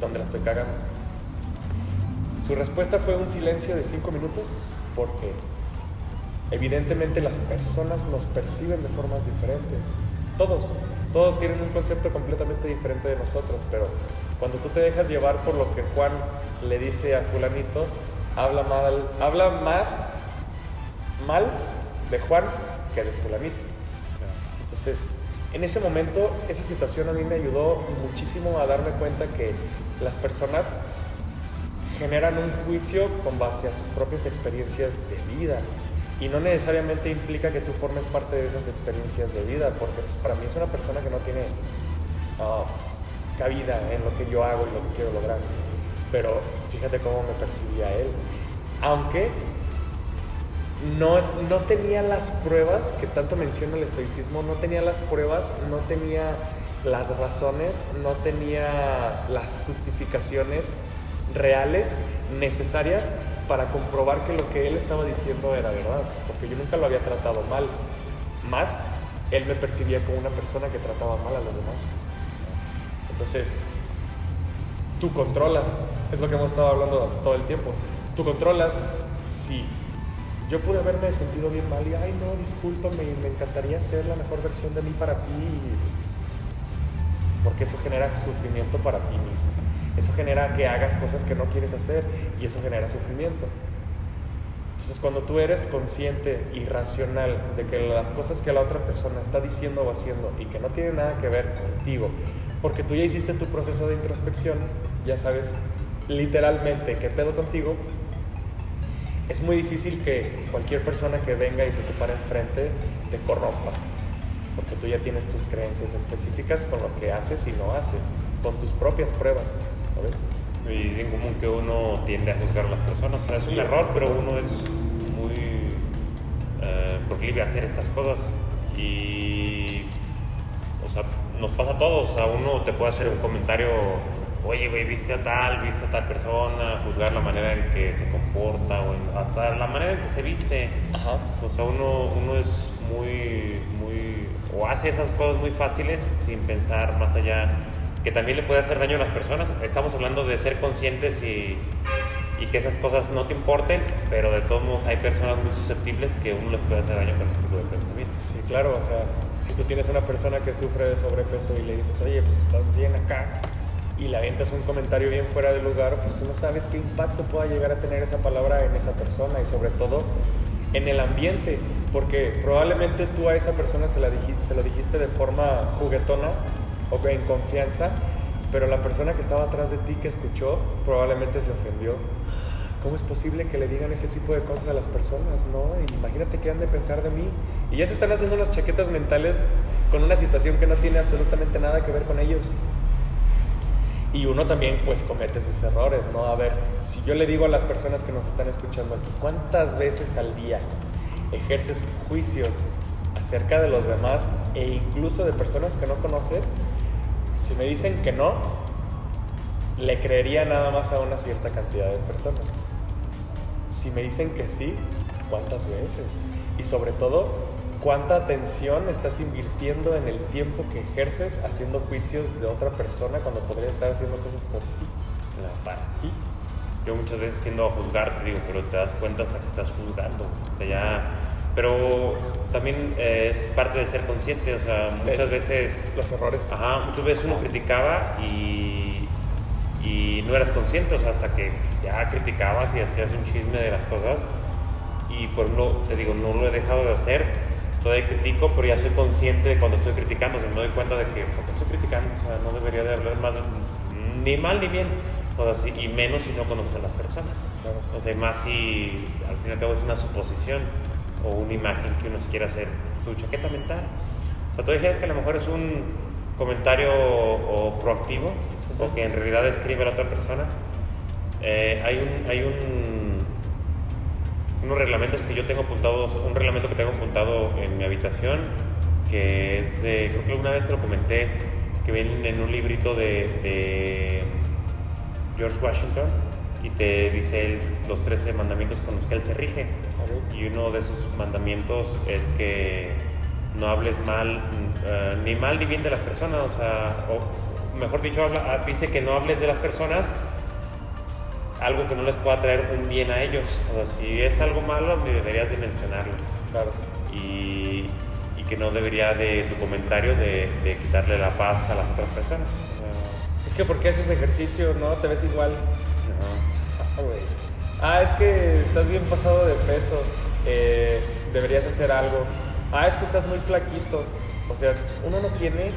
[SPEAKER 2] ¿dónde la estoy cagando? Su respuesta fue un silencio de cinco minutos porque evidentemente las personas nos perciben de formas diferentes. Todos, todos tienen un concepto completamente diferente de nosotros, pero cuando tú te dejas llevar por lo que Juan le dice a fulanito, habla mal, habla más mal de Juan que de fulanito. Entonces, en ese momento, esa situación a mí me ayudó muchísimo a darme cuenta que las personas generan un juicio con base a sus propias experiencias de vida. Y no necesariamente implica que tú formes parte de esas experiencias de vida, porque pues, para mí es una persona que no tiene ah, cabida en lo que yo hago y lo que quiero lograr. Pero fíjate cómo me percibía él. Aunque no, no tenía las pruebas, que tanto menciona el estoicismo, no tenía las pruebas, no tenía las razones, no tenía las justificaciones reales, necesarias para comprobar que lo que él estaba diciendo era verdad, porque yo nunca lo había tratado mal. Más, él me percibía como una persona que trataba mal a los demás. Entonces, tú controlas, es lo que hemos estado hablando todo el tiempo, tú controlas si yo pude haberme sentido bien mal y, ay no, discúlpame, me encantaría ser la mejor versión de mí para ti, porque eso genera sufrimiento para ti mismo. Eso genera que hagas cosas que no quieres hacer y eso genera sufrimiento. Entonces cuando tú eres consciente y racional de que las cosas que la otra persona está diciendo o haciendo y que no tienen nada que ver contigo, porque tú ya hiciste tu proceso de introspección, ya sabes literalmente qué pedo contigo, es muy difícil que cualquier persona que venga y se te pare enfrente te corrompa, porque tú ya tienes tus creencias específicas con lo que haces y no haces, con tus propias pruebas, ¿sabes?
[SPEAKER 1] Y es en común que uno tiende a juzgar a las personas. O sea, es un
[SPEAKER 2] Sí.
[SPEAKER 1] error, pero uno es muy eh, proclive a hacer estas cosas. Y, o sea, nos pasa a todos. O sea, uno te puede hacer un comentario, oye, güey, viste a tal, viste a tal persona, juzgar la manera en que se comporta, o en- hasta la manera en que se viste.
[SPEAKER 2] Ajá.
[SPEAKER 1] O sea, uno, uno es muy, muy, o hace esas cosas muy fáciles sin pensar más allá, que también le puede hacer daño a las personas. Estamos hablando de ser conscientes y, y que esas cosas no te importen, pero de todos modos hay personas muy susceptibles que uno les puede hacer daño con este tipo de pensamientos.
[SPEAKER 2] Sí, claro, o sea, si tú tienes una persona que sufre de sobrepeso y le dices, oye, pues estás bien acá, y le avientas un comentario bien fuera de lugar, pues tú no sabes qué impacto pueda llegar a tener esa palabra en esa persona y sobre todo en el ambiente, porque probablemente tú a esa persona se, la se lo dijiste de forma juguetona o en confianza, pero la persona que estaba atrás de ti que escuchó probablemente se ofendió. ¿Cómo es posible que le digan ese tipo de cosas a las personas? ¿no? Imagínate qué han de pensar de mí. Y ya se están haciendo unas chaquetas mentales con una situación que no tiene absolutamente nada que ver con ellos. Y uno también pues comete sus errores, ¿no? A ver, si yo le digo a las personas que nos están escuchando aquí, ¿cuántas veces al día ejerces juicios acerca de los demás e incluso de personas que no conoces? Si me dicen que no, le creería nada más a una cierta cantidad de personas. Si me dicen que sí, ¿cuántas veces? Y sobre todo, cuánta atención estás invirtiendo en el tiempo que ejerces haciendo juicios de otra persona cuando podría estar haciendo cosas por ti, para ti.
[SPEAKER 1] Yo muchas veces tiendo a juzgarte, digo, pero te das cuenta hasta que estás juzgando. O sea, ya... Pero también es parte de ser consciente, o sea, muchas veces...
[SPEAKER 2] Los errores.
[SPEAKER 1] Ajá, muchas veces uno criticaba y, y no eras consciente, o sea, hasta que ya criticabas y hacías un chisme de las cosas. Y por lo te digo, no lo he dejado de hacer, todavía critico, pero ya soy consciente de cuando estoy criticando, o sea, me doy cuenta de que, ¿por qué estoy criticando? O sea, no debería de hablar mal, ni mal ni bien, o sea, y menos si no conoces a las personas. O sea, más si al fin y al cabo es una suposición o una imagen que uno se quiere hacer, su chaqueta mental. O sea, tú dijeras que a lo mejor es un comentario o, proactivo, o que en realidad describe a la otra persona. Eh, hay un... Hay un unos reglamentos que yo tengo apuntados, un reglamento que tengo apuntado en mi habitación, que es de, creo que alguna vez te lo comenté, que viene en un librito de, George Washington y te dice los 13 mandamientos con los que él se rige. Y uno de esos mandamientos es que no hables mal, eh, ni mal ni bien de las personas, o sea, o mejor dicho, habla, ah, dice que no hables de las personas algo que no les pueda traer un bien a ellos. O sea, si es algo malo, deberías de mencionarlo.
[SPEAKER 2] Claro.
[SPEAKER 1] Y, y que no debería de tu comentario de, de quitarle la paz a las otras personas.
[SPEAKER 2] es que porque haces ejercicio, ¿no? Te ves igual. Ah, ah, es que estás bien pasado de peso. Eh, deberías hacer algo. Ah, es que estás muy flaquito. O sea, uno no tiene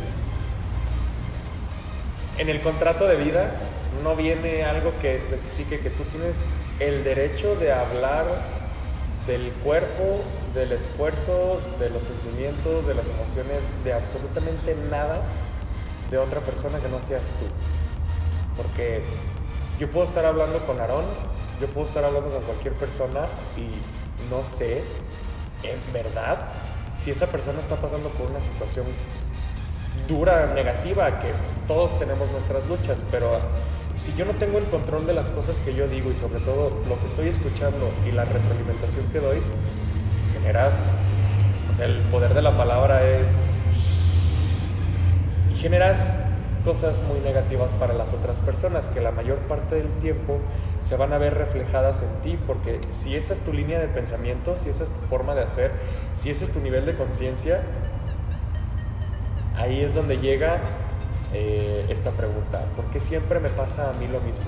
[SPEAKER 2] en el contrato de vida no viene algo que especifique que tú tienes el derecho de hablar del cuerpo, del esfuerzo, de los sentimientos, de las emociones, de absolutamente nada de otra persona que no seas tú. Porque yo puedo estar hablando con Aarón, yo puedo estar hablando con cualquier persona y no sé, en verdad, si esa persona está pasando por una situación dura, negativa, que todos tenemos nuestras luchas, pero si yo no tengo el control de las cosas que yo digo y sobre todo lo que estoy escuchando y la retroalimentación que doy, generas, o sea, el poder de la palabra es... Y generas cosas muy negativas para las otras personas que la mayor parte del tiempo se van a ver reflejadas en ti porque si esa es tu línea de pensamiento, si esa es tu forma de hacer, si ese es tu nivel de conciencia, ahí es donde llega eh, esta pregunta. ¿Por qué siempre me pasa a mí lo mismo?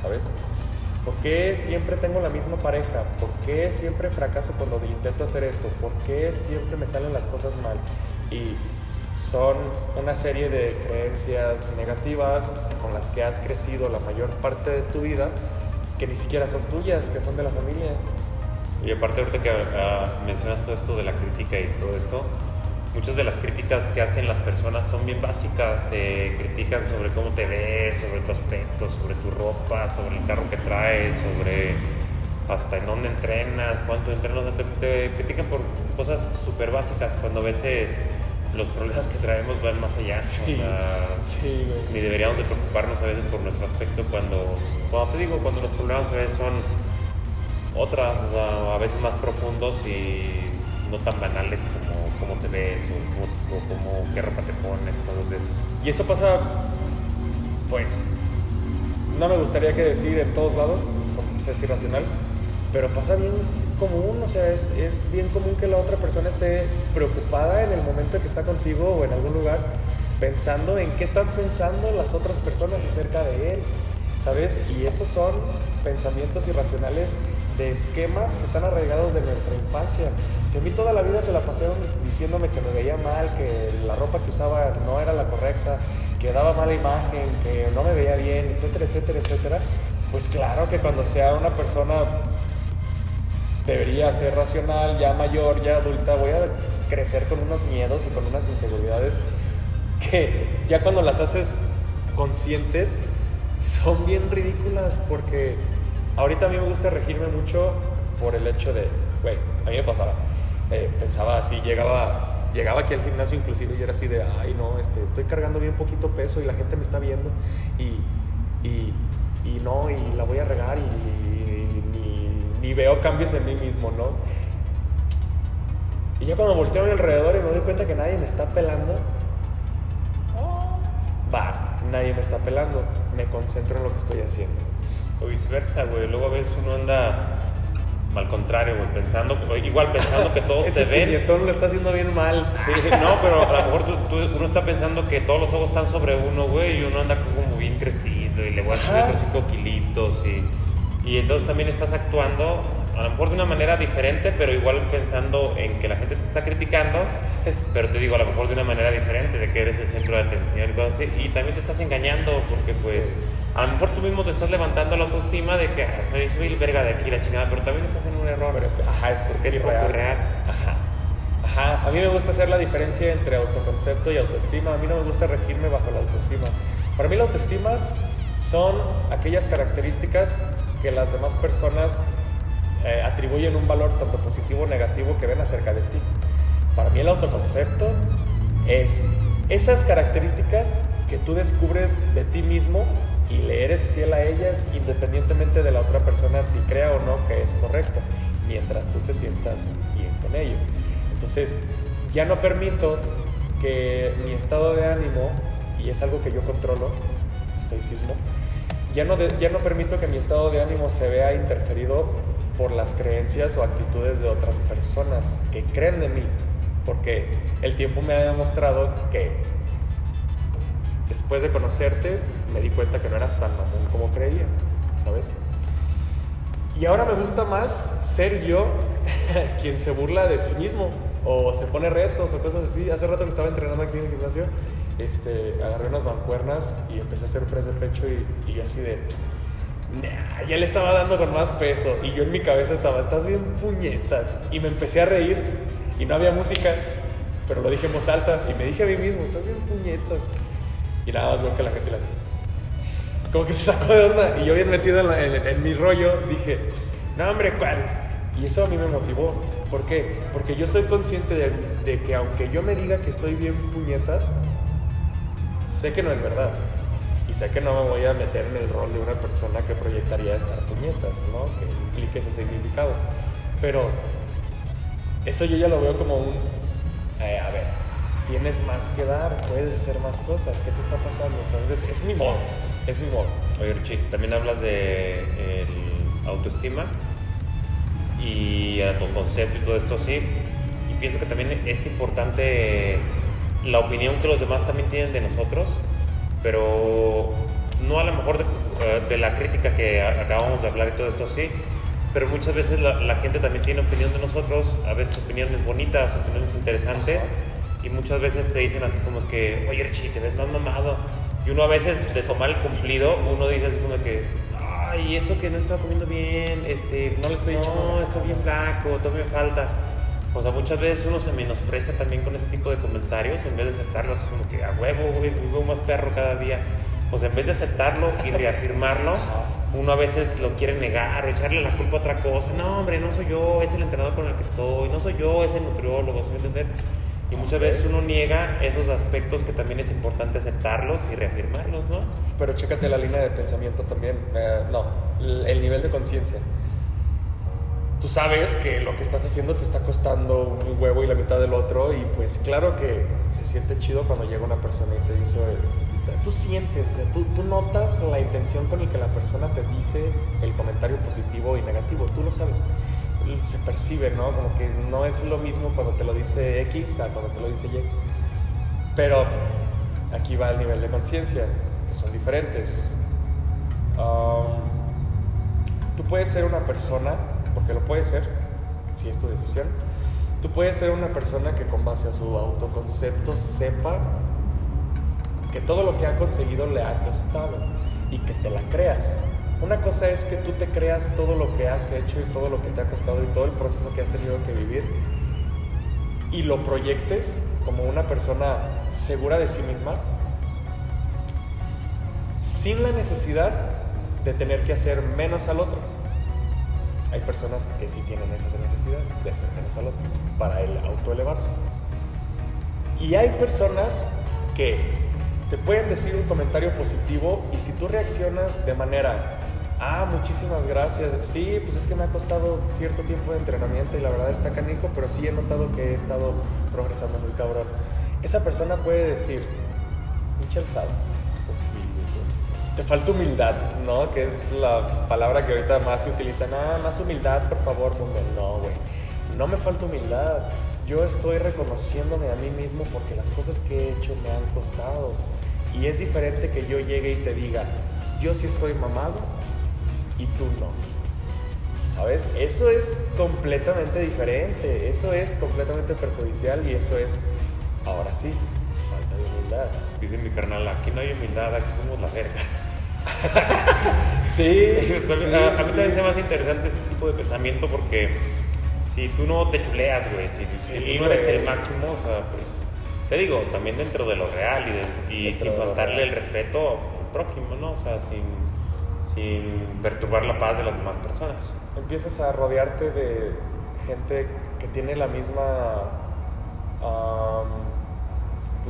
[SPEAKER 2] ¿Sabes? ¿Por qué siempre tengo la misma pareja? ¿Por qué siempre fracaso cuando intento hacer esto? ¿Por qué siempre me salen las cosas mal? Y son una serie de creencias negativas con las que has crecido la mayor parte de tu vida que ni siquiera son tuyas, que son de la familia.
[SPEAKER 1] Y aparte ahorita que ah, mencionas todo esto de la crítica y todo esto, muchas de las críticas que hacen las personas son bien básicas, te critican sobre cómo te ves, sobre tu aspecto, sobre tu ropa, sobre el carro que traes, sobre hasta en dónde entrenas, cuánto entrenas, te, critican por cosas súper básicas cuando a veces los problemas que traemos van más allá.
[SPEAKER 2] Sí, sí,
[SPEAKER 1] Ni deberíamos de preocuparnos a veces por nuestro aspecto cuando, cuando te digo, cuando los problemas a veces son otras, a veces más profundos y no tan banales como cómo te ves o, cómo, qué ropa te pones, todos esos.
[SPEAKER 2] Y eso pasa, pues, no me gustaría que decir en todos lados, porque es irracional, pero pasa bien común, o sea, es, es bien común que la otra persona esté preocupada en el momento que está contigo o en algún lugar pensando en qué están pensando las otras personas acerca de él, ¿sabes? Y esos son pensamientos irracionales de esquemas que están arraigados de nuestra infancia. Si a mí toda la vida se la pasaron diciéndome que me veía mal, que la ropa que usaba no era la correcta, que daba mala imagen, que no me veía bien, etcétera, etcétera, etcétera, pues claro que cuando sea una persona debería ser racional, ya mayor, ya adulta, voy a crecer con unos miedos y con unas inseguridades que ya cuando las haces conscientes son bien ridículas porque ahorita a mí me gusta regirme mucho por el hecho de, güey, a mí me pasaba, eh, pensaba así, llegaba, llegaba aquí al gimnasio inclusive y era así de, ay no, este, estoy cargando bien poquito peso y la gente me está viendo y, y, y no, y la voy a regar y, ni, veo cambios en mí mismo, ¿no? Y ya cuando volteo a mi alrededor y me doy cuenta que nadie me está pelando, va, nadie me está pelando, me concentro en lo que estoy haciendo.
[SPEAKER 1] O viceversa, güey. Luego a veces uno anda al contrario, güey, pensando, igual pensando que todos *laughs* te ven.
[SPEAKER 2] Y todo lo está haciendo bien mal.
[SPEAKER 1] Sí, no, pero a lo mejor tú, uno está pensando que todos los ojos están sobre uno, güey, y uno anda como bien crecido y le voy a subir otros 5 kilitos y, y entonces también estás actuando a lo mejor de una manera diferente, pero igual pensando en que la gente te está criticando, *laughs* pero te digo, a lo mejor de una manera diferente, de que eres el centro de atención y cosas así, y también te estás engañando porque pues a lo mejor tú mismo te estás levantando la autoestima de que ah, soy, soy el verga de aquí, la chingada, pero también estás en un error.
[SPEAKER 2] Pero es, ajá, es
[SPEAKER 1] porque es poco real.
[SPEAKER 2] Ajá. Ajá, a mí me gusta hacer la diferencia entre autoconcepto y autoestima, a mí no me gusta regirme bajo la autoestima. Para mí la autoestima son aquellas características que las demás personas eh, atribuyen un valor tanto positivo o negativo que ven acerca de ti. Para mí el autoconcepto es esas características que tú descubres de ti mismo y le eres fiel a ellas independientemente de la otra persona si crea o no que es correcto, mientras tú te sientas bien con ello. Entonces, ya no permito que mi estado de ánimo, y es algo que yo controlo, estoicismo, ya no, ya no permito que mi estado de ánimo se vea interferido por las creencias o actitudes de otras personas que creen de mí, porque el tiempo me ha demostrado que después de conocerte me di cuenta que no eras tan mamón como creía, ¿sabes? Y ahora me gusta más ser yo *laughs* quien se burla de sí mismo o se pone retos o cosas así. Hace rato que estaba entrenando aquí en el gimnasio, este, agarré unas mancuernas y empecé a hacer press de pecho y, y así de ya le estaba dando con más peso y yo en mi cabeza estaba, estás bien puñetas. Y me empecé a reír y no había música, pero lo dije en voz alta y me dije a mí mismo, estás bien puñetas. Y nada más veo que la gente la hace. Como que se sacó de onda y yo bien metido en, mi rollo dije, no hombre, ¿cuál? Y eso a mí me motivó. ¿Por qué? Porque yo soy consciente de, que aunque yo me diga que estoy bien puñetas, sé que no es verdad y sé que no me voy a meter en el rol de una persona que proyectaría estar puñetas, ¿no? Que implique ese significado. Pero eso yo ya lo veo como un, eh, a ver, tienes más que dar, puedes hacer más cosas, ¿qué te está pasando? ¿Sabes? Es, mi modo, es mi modo.
[SPEAKER 1] Oye, Richie, también hablas de el autoestima y autoconcepto y todo esto así. Y pienso que también es importante la opinión que los demás también tienen de nosotros pero no a lo mejor eh, de, la crítica que acabamos de hablar y todo esto sí, pero muchas veces la, gente también tiene opinión de nosotros, a veces opiniones bonitas, opiniones interesantes, y muchas veces te dicen así como que, oye Richie, te ves más mamado. Y uno a veces de tomar el cumplido, uno dice así como que, ay, eso que no estoy comiendo bien, este, no le estoy, no, estoy bien flaco, todo me falta. O sea, muchas veces uno se menosprecia también con ese tipo de comentarios en vez de aceptarlo así como que a huevo, vivo más perro cada día. O sea, en vez de aceptarlo y reafirmarlo, uno a veces lo quiere negar o echarle la culpa a otra cosa. No, hombre, no soy yo, es el entrenador con el que estoy, no soy yo, es el nutriólogo, ¿se me entender? Y muchas veces uno niega esos aspectos que también es importante aceptarlos y reafirmarlos, ¿no?
[SPEAKER 2] Pero chécate la línea de pensamiento también. Eh, no, el nivel de conciencia tú sabes que lo que estás haciendo te está costando un huevo y la mitad del otro y pues claro que se siente chido cuando llega una persona y te dice, tú sientes, o sea, tú, tú, notas la intención con la que la persona te dice el comentario positivo y negativo, tú lo sabes, se percibe, ¿no? Como que no es lo mismo cuando te lo dice X a cuando te lo dice Y. Pero aquí va el nivel de conciencia, que son diferentes. Um, tú puedes ser una persona, porque lo puedes ser, si es tu decisión, tú puedes ser una persona que con base a su autoconcepto sepa que todo lo que ha conseguido le ha costado y que te la creas. Una cosa es que tú te creas todo lo que has hecho y todo lo que te ha costado y todo el proceso que has tenido que vivir y lo proyectes como una persona segura de sí misma sin la necesidad de tener que hacer menos al otro. Hay personas que sí tienen esa necesidad de hacer menos al otro para el autoelevarse. Y hay personas que te pueden decir un comentario positivo y si tú reaccionas de manera Ah, muchísimas gracias. Sí, pues es que me ha costado cierto tiempo de entrenamiento y la verdad está canijo, pero sí he notado que he estado progresando muy cabrón. Esa persona puede decir, Michel Sado, te falta humildad, ¿no? Que es la palabra que ahorita más se utiliza. Nada, más humildad, por favor, mundo. No, güey. No me falta humildad. Yo estoy reconociéndome a mí mismo porque las cosas que he hecho me han costado. Y es diferente que yo llegue y te diga, yo sí estoy mamado, y tú no. ¿Sabes? Eso es completamente diferente, eso es completamente perjudicial y eso es, ahora sí, falta de humildad.
[SPEAKER 1] Dice mi carnal, aquí no hay humildad, aquí somos la verga. *laughs* *laughs*
[SPEAKER 2] sí,
[SPEAKER 1] a, mí también se me hace interesante ese tipo de pensamiento porque si tú no te chuleas, güey, si, tú no eres el máximo, o sea, pues te digo, también dentro de lo real y, y sin faltarle el respeto al prójimo, ¿no? O sea, sin sin perturbar la paz de las demás personas.
[SPEAKER 2] Empiezas a rodearte de gente que tiene la misma,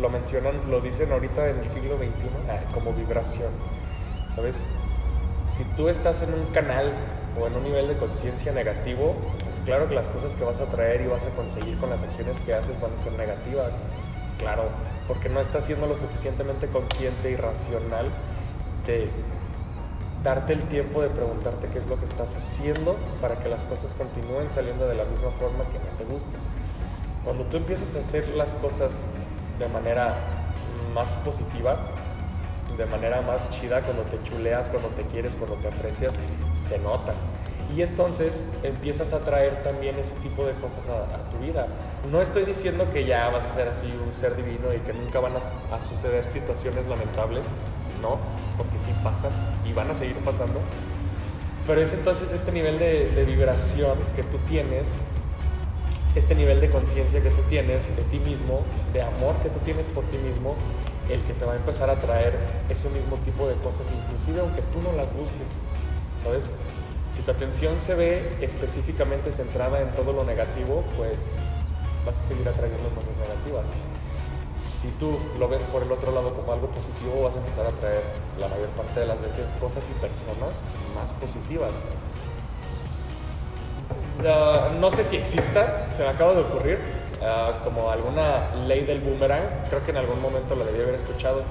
[SPEAKER 2] lo mencionan, lo dicen ahorita en el siglo XXI, ah, como vibración, ¿sabes? Si tú estás en un canal o en un nivel de conciencia negativo, pues claro que las cosas que vas a traer y vas a conseguir con las acciones que haces van a ser negativas, claro, porque no estás siendo lo suficientemente consciente y racional de darte el tiempo de preguntarte qué es lo que estás haciendo para que las cosas continúen saliendo de la misma forma que no te gusten. Cuando tú empiezas a hacer las cosas de manera más positiva, de manera más chida, cuando te chuleas, cuando te quieres, cuando te aprecias, se nota. Y entonces empiezas a traer también ese tipo de cosas a, tu vida. No estoy diciendo que ya vas a ser así un ser divino y que nunca van a suceder situaciones lamentables, no, porque sí pasan y van a seguir pasando. Pero es entonces este nivel de, vibración que tú tienes, este nivel de conciencia que tú tienes de ti mismo, de amor que tú tienes por ti mismo, el que te va a empezar a traer ese mismo tipo de cosas, inclusive aunque tú no las busques, ¿sabes? Si tu atención se ve específicamente centrada en todo lo negativo, pues vas a seguir atrayendo cosas negativas si tú lo ves por el otro lado como algo positivo, vas a empezar a traer la mayor parte de las veces cosas y personas más positivas. no sé si exista, se me acaba de ocurrir, ah, como alguna ley del boomerang, creo que en algún momento la debí haber escuchado,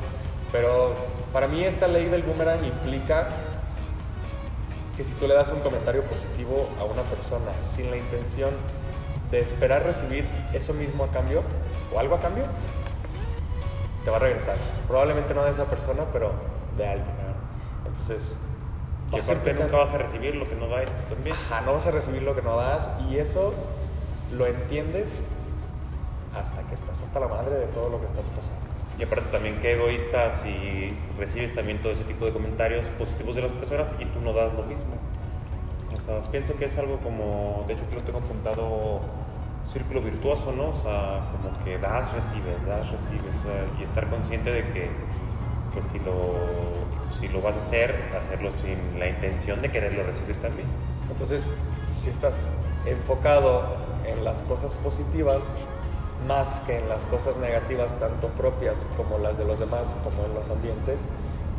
[SPEAKER 2] pero para mí esta ley del boomerang implica que si tú le das un comentario positivo a una persona sin la intención de esperar recibir eso mismo a cambio o algo a cambio, te va a regresar. Probablemente no de esa persona, pero de alguien. Entonces,
[SPEAKER 1] y aparte nunca vas a recibir lo que no da esto también.
[SPEAKER 2] Ajá, no vas a recibir lo que no das y eso lo entiendes hasta que estás hasta la madre de todo lo que estás pasando.
[SPEAKER 1] Y aparte también qué egoísta si recibes también todo ese tipo de comentarios positivos de las personas y tú no das lo mismo. O sea, pienso que es algo como, de hecho que lo tengo apuntado círculo virtuoso, ¿no? O sea, como que das, recibes, das, recibes, y estar consciente de que, pues si lo, si lo vas a hacer, hacerlo sin la intención de quererlo recibir también.
[SPEAKER 2] Entonces, si estás enfocado en las cosas positivas, más que en las cosas negativas, tanto propias como las de los demás, como en los ambientes,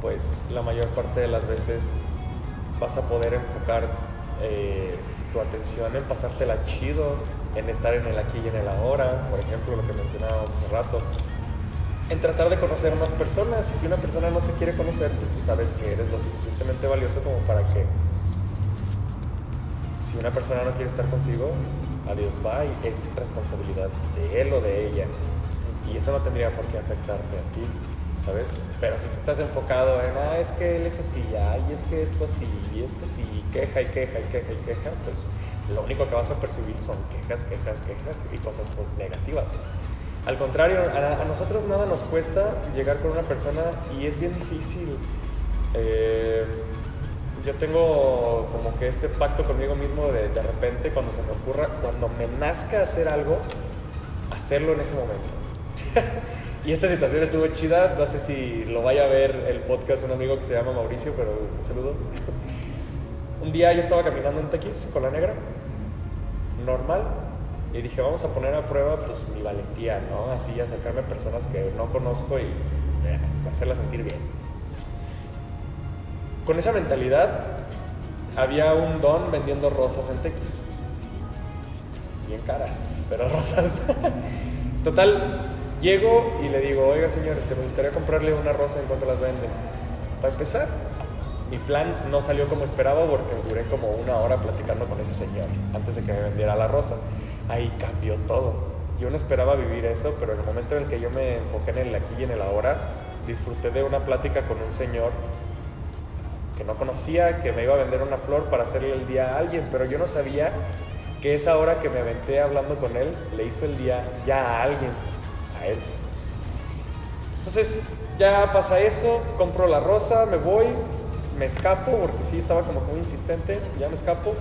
[SPEAKER 2] pues la mayor parte de las veces vas a poder enfocar eh, tu atención en pasártela chido, en estar en el aquí y en el ahora, por ejemplo, lo que mencionábamos hace rato, en tratar de conocer más personas y si una persona no te quiere conocer, pues tú sabes que eres lo suficientemente valioso como para que si una persona no quiere estar contigo, adiós, y es responsabilidad de él o de ella. Y eso no tendría por qué afectarte a ti. ¿Sabes? Pero si te estás enfocado en, ah, es que él es así, ay, es que esto así, y esto así, queja y queja y queja y queja, pues lo único que vas a percibir son quejas, quejas, quejas y cosas pues, negativas. Al contrario, a, nosotros nada nos cuesta llegar con una persona y es bien difícil. Eh, yo tengo como que este pacto conmigo mismo de de repente cuando se me ocurra, cuando me nazca hacer algo, hacerlo en ese momento. *laughs* y esta situación estuvo chida, no sé si lo vaya a ver el podcast un amigo que se llama Mauricio, pero un saludo. *laughs* un día yo estaba caminando en Tequis con la negra, normal, y dije, vamos a poner a prueba pues mi valentía, ¿no? Así acercarme a personas que no conozco y eh, sentir bien. Con esa mentalidad había un don vendiendo rosas en Tequis. Bien caras, pero *laughs* rosas. Total, llego y le digo, oiga señor, este, me gustaría comprarle una rosa en cuanto las vende. Para empezar, mi plan no salió como esperaba porque duré como una hora platicando con ese señor antes de que me vendiera la rosa ahí cambió todo. Yo no esperaba vivir eso, pero en el momento en el que yo me enfoqué en el aquí y en el ahora, disfruté de una plática con un señor que no conocía, que me iba a vender una flor para hacerle el día a alguien, pero yo no sabía que esa hora que me aventé hablando con él le hizo el día ya a alguien, a. Entonces ya pasa eso, compro la rosa, me voy, me escapo, porque sí estaba como muy insistente, ya me escapo,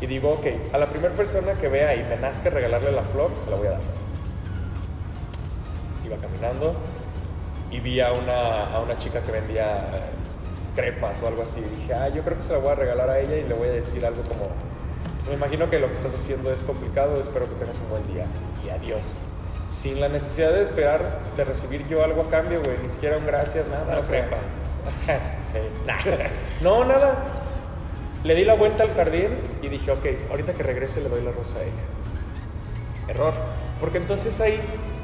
[SPEAKER 2] y digo, ok, a la primera persona que vea y me nazca regalarle la flor, se la voy a dar. Iba caminando y vi a una, a una chica que vendía eh, crepas o algo así. Y dije, ah, yo creo que se la voy a regalar a ella y le voy a decir algo como, pues me imagino que lo que estás haciendo es complicado, espero que tengas un buen día y adiós. Sin la necesidad de esperar de recibir yo algo a cambio, güey, ni siquiera un gracias, nada.
[SPEAKER 1] No, crepa.
[SPEAKER 2] sí, nada. *laughs* No, nada le di la vuelta al jardín y dije, ok, ahorita que regrese le doy la rosa a ella. Error. Porque entonces ahí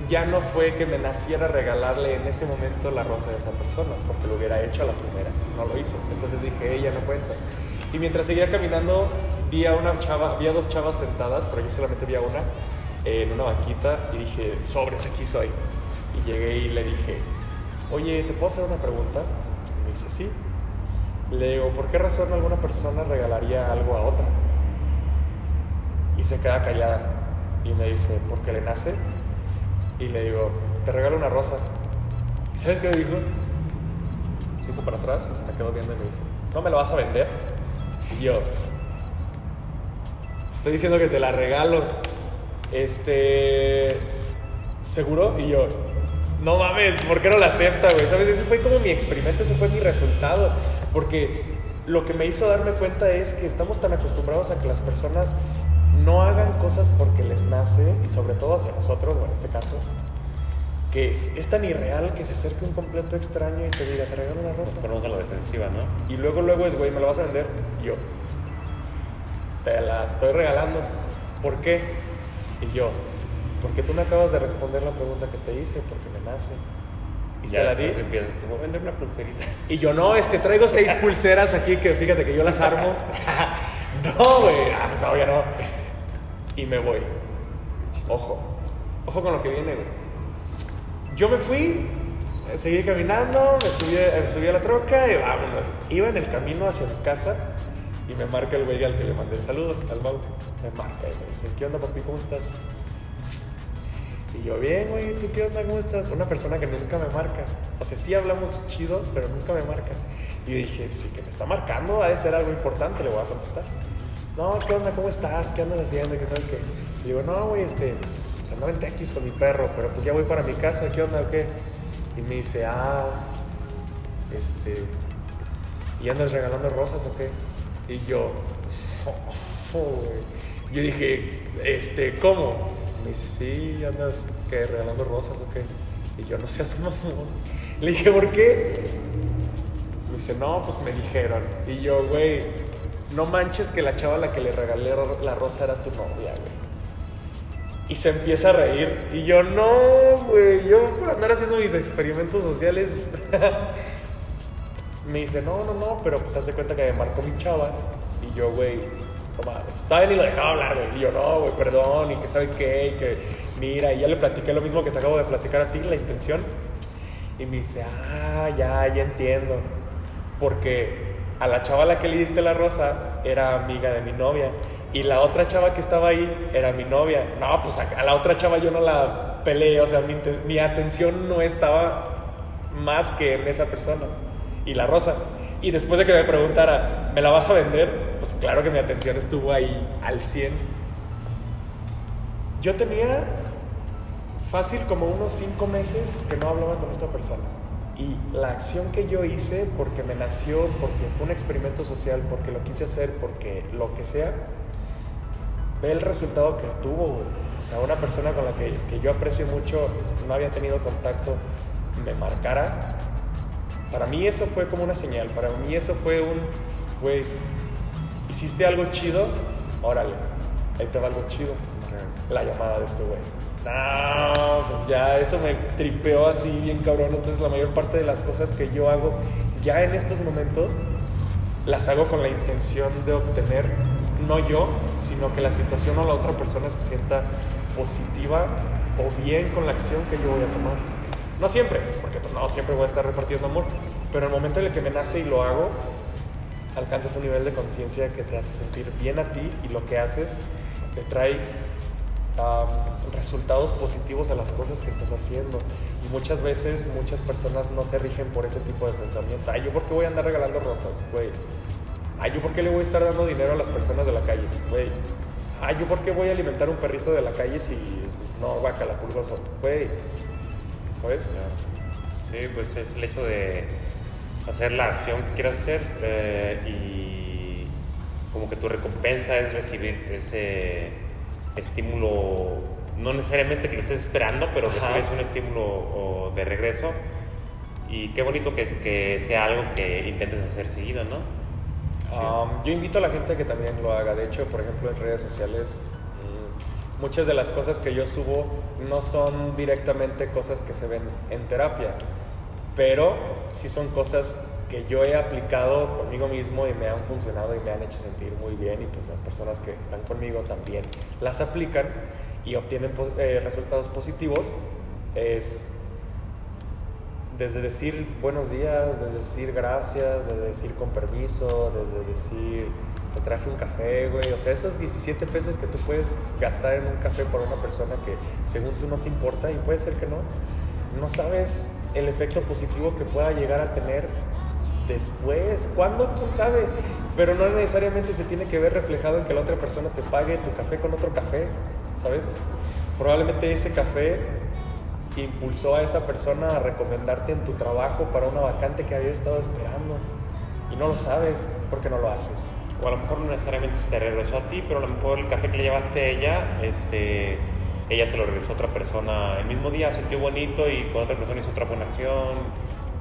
[SPEAKER 2] ya no fue que me naciera regalarle en ese momento la rosa a esa persona, porque lo hubiera hecho a la primera. No lo hice. Entonces dije, ella no cuenta. Y mientras seguía caminando, vi a una chava, vi a dos chavas sentadas, pero yo solamente vi a una en una banquita y dije, sobres, aquí soy. Y llegué y le dije, oye, ¿te puedo hacer una pregunta? Y me dice, sí. Le digo, ¿por qué razón alguna persona regalaría algo a otra? Y se queda callada y me dice, ¿por qué le nace? Y le digo, te regalo una rosa. ¿Y sabes qué dijo? Se hizo para atrás y se me quedó viendo y me dice, ¿no me la vas a vender? Y yo, estoy diciendo que te la regalo. Este, ¿seguro? Y yo, no mames, ¿por qué no la acepta, güey? ¿Sabes? Ese fue como mi experimento, ese fue mi resultado. Porque lo que me hizo darme cuenta es que estamos tan acostumbrados a que las personas no hagan cosas porque les nace, y sobre todo hacia nosotros, o en este caso, que es tan irreal que se acerque un completo extraño y te diga, te regalo una rosa. Nos
[SPEAKER 1] ponemos a la defensiva, ¿no?
[SPEAKER 2] Y luego, luego es, güey, ¿me la vas a vender? Y yo, te la estoy regalando. ¿Por qué? Y yo, porque tú me acabas de responder la pregunta que te hice, porque me nace.
[SPEAKER 1] Y se la di. Empiezas, te voy a vender una pulserita.
[SPEAKER 2] Y yo, no, este, traigo seis *laughs* pulseras aquí que fíjate que yo las armo. *laughs* no, güey. Ah, pues todavía no. Y me voy. Ojo. Ojo con lo que viene, güey. Yo me fui, seguí caminando, me subí, me subí a la troca y vámonos. Iba en el camino hacia mi casa y me marca el güey al que le mandé el saludo, al Mau. Me marca y me dice, ¿qué onda, papi? ¿Cómo estás? Y yo, bien, güey, ¿tú qué onda? ¿Cómo estás? Una persona que nunca me marca. O sea, sí hablamos chido, pero nunca me marca. Y yo dije, sí, que me está marcando, ha de ser algo importante, le voy a contestar. No, ¿qué onda? ¿Cómo estás? ¿Qué andas haciendo? ¿Qué sabes qué? Y digo, no, güey, este, pues andaba en Tequis con mi perro, pero pues ya voy para mi casa, ¿qué onda qué? Y me dice, ah, este, ¿y andas regalando rosas o qué? Y yo, oh, yo dije, este, ¿cómo? Me dice, sí, andas que regalando rosas o qué. Y yo no su mamón. Le dije, ¿por qué? Me dice, no, pues me dijeron. Y yo, güey, no manches que la chava a la que le regalé la rosa era tu novia, güey. Y se empieza a reír. Y yo, no, güey, yo por andar haciendo mis experimentos sociales. *laughs* me dice, no, no, no, pero pues hace cuenta que me marcó mi chava. Y yo, güey, Todavía ni lo dejaba hablar, güey. Y yo, no, güey, perdón, y que sabe qué, y que mira, y ya le platiqué lo mismo que te acabo de platicar a ti, la intención. Y me dice, ah, ya, ya entiendo. Porque a la chava a la que le diste la rosa era amiga de mi novia. Y la otra chava que estaba ahí era mi novia. No, pues a, la otra chava yo no la peleé. O sea, mi, mi atención no estaba más que en esa persona. Y la rosa. Y después de que me preguntara, ¿me la vas a vender? Pues claro que mi atención estuvo ahí al 100. Yo tenía fácil como unos 5 meses que no hablaba con esta persona. Y la acción que yo hice, porque me nació, porque fue un experimento social, porque lo quise hacer, porque lo que sea, ve el resultado que tuvo. O sea, una persona con la que, que yo aprecio mucho, no había tenido contacto, me marcara. Para mí eso fue como una señal, para mí eso fue un, güey, hiciste algo chido, órale, ahí te va algo chido. La llamada de este güey no, pues ya eso me tripeó así bien cabrón. Entonces la mayor parte de las cosas que yo hago ya en estos momentos las hago con la intención de obtener, no yo, sino que la situación o la otra persona se sienta positiva o bien con la acción que yo voy a tomar. No siempre, porque pues no siempre voy a estar repartiendo amor, pero el momento en el que me nace y lo hago, alcanzas un nivel de conciencia que te hace sentir bien a ti y lo que haces te trae resultados positivos a las cosas que estás haciendo. Y muchas veces muchas personas no se rigen por ese tipo de pensamiento. Ay, ¿yo por qué voy a andar regalando rosas? Güey. Ay, ¿yo por qué le voy a estar dando dinero a las personas de la calle? Güey. Ay, ¿yo por qué voy a alimentar un perrito de la calle si no la pulgoso? Güey. ¿Sabes?
[SPEAKER 1] Sí, pues es el hecho de hacer la acción que quieras hacer eh, y como que tu recompensa es recibir ese estímulo, no necesariamente que lo estés esperando, pero recibes un estímulo de regreso. Y qué bonito que, que sea algo que intentes hacer seguido, ¿no?
[SPEAKER 2] Um, yo invito a la gente a que también lo haga. De hecho, por ejemplo, en redes sociales, muchas de las cosas que yo subo no son directamente cosas que se ven en terapia, pero sí son cosas que yo he aplicado conmigo mismo y me han funcionado y me han hecho sentir muy bien y pues las personas que están conmigo también las aplican y obtienen eh, resultados positivos. Es desde decir buenos días, desde decir gracias, desde decir con permiso, desde decir te traje un café, güey. O sea, esos 17 pesos que tú puedes gastar en un café por una persona que según tú no te importa y puede ser que no, no sabes el efecto positivo que pueda llegar a tener después. ¿Cuándo? ¿Quién sabe? Pero no necesariamente se tiene que ver reflejado en que la otra persona te pague tu café con otro café, ¿sabes? Probablemente ese café impulsó a esa persona a recomendarte en tu trabajo para una vacante que había estado esperando. Y no lo sabes porque no lo haces.
[SPEAKER 1] O a lo mejor no necesariamente se te regresó a ti, pero a lo mejor el café que le llevaste a ella, este, ella se lo regresó a otra persona el mismo día, sintió bonito y con otra persona hizo otra buena acción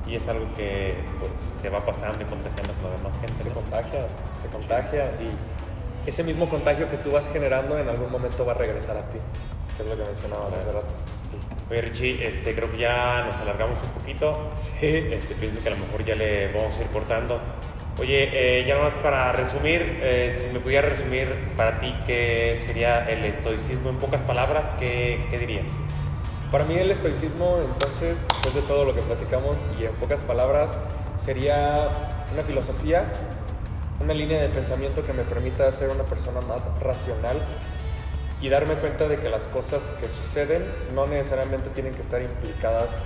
[SPEAKER 1] y es algo que pues se va pasando y contagiando con la demás gente.
[SPEAKER 2] Se contagia, se contagia y ese mismo contagio que tú vas generando en algún momento va a regresar a ti, que es lo que mencionaba hace rato.
[SPEAKER 1] Oye Richie, este, creo que ya nos alargamos un poquito.
[SPEAKER 2] Sí.
[SPEAKER 1] Este, pienso que a lo mejor ya le vamos a ir cortando. Oye, eh, ya nomás para resumir, eh, si me pudiera resumir para ti qué sería el estoicismo en pocas palabras, ¿qué, qué dirías?
[SPEAKER 2] Para mí el estoicismo, entonces, después de todo lo que platicamos y en pocas palabras, sería una filosofía, una línea de pensamiento que me permita ser una persona más racional y darme cuenta de que las cosas que suceden no necesariamente tienen que estar implicadas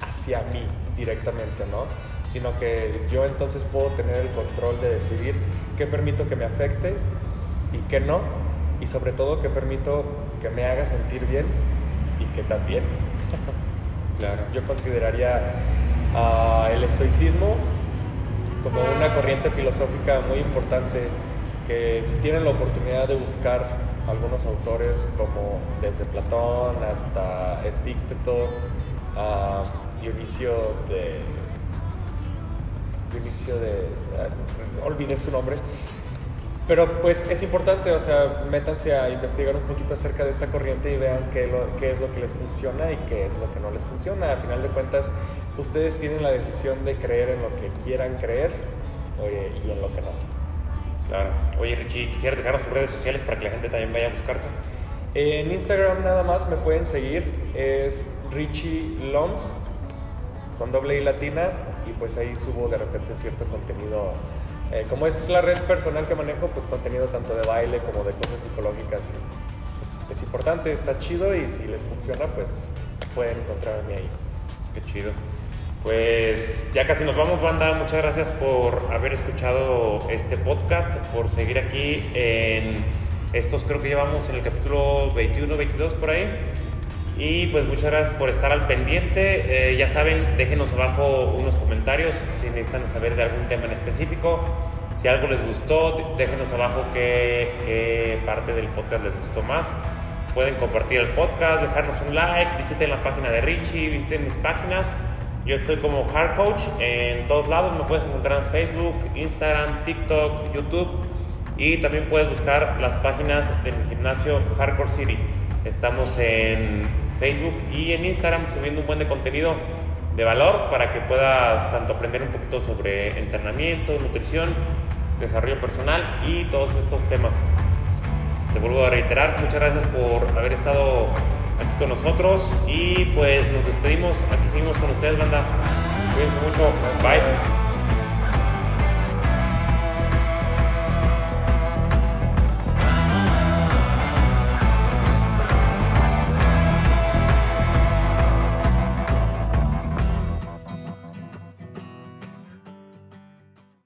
[SPEAKER 2] hacia mí directamente, ¿no? Sino que yo entonces puedo tener el control de decidir qué permito que me afecte y qué no, y sobre todo qué permito que me haga sentir bien y que también. *laughs* claro. Yo consideraría uh, el estoicismo como una corriente filosófica muy importante que si tienen la oportunidad de buscar algunos autores como desde Platón hasta Epicteto, uh, Dionisio de Dionisio de olvidé su nombre pero pues es importante, o sea, métanse a investigar un poquito acerca de esta corriente y vean qué, qué es lo que les funciona y qué es lo que no les funciona. A final de cuentas, ustedes tienen la decisión de creer en lo que quieran creer y en lo que no.
[SPEAKER 1] Claro. Oye, Richie, quisiera dejar tus redes sociales para que la gente también vaya a buscarte.
[SPEAKER 2] En Instagram nada más me pueden seguir, es Richie Loms con doble I latina y pues ahí subo de repente cierto contenido. Eh, como es la red personal que manejo, pues contenido tanto de baile como de cosas psicológicas. Pues, es importante, está chido y si les funciona, pues pueden encontrarme ahí.
[SPEAKER 1] Qué chido. Pues ya casi nos vamos, banda. Muchas gracias por haber escuchado este podcast, por seguir aquí en estos, creo que llevamos en el capítulo 21, 22 por ahí. Y pues muchas gracias por estar al pendiente. Eh, ya saben, déjenos abajo unos comentarios si necesitan saber de algún tema en específico. Si algo les gustó, déjenos abajo qué, qué parte del podcast les gustó más. Pueden compartir el podcast, dejarnos un like, visiten la página de Richie, visiten mis páginas. Yo estoy como Hard Coach en todos lados. Me puedes encontrar en Facebook, Instagram, TikTok, YouTube. Y también puedes buscar las páginas de mi gimnasio Hardcore City. Estamos en Facebook y en Instagram subiendo un buen de contenido de valor para que puedas tanto aprender un poquito sobre entrenamiento, nutrición, desarrollo personal y todos estos temas. Te vuelvo a reiterar, muchas gracias por haber estado aquí con nosotros y pues nos despedimos, aquí seguimos con ustedes banda. Cuídense mucho, bye.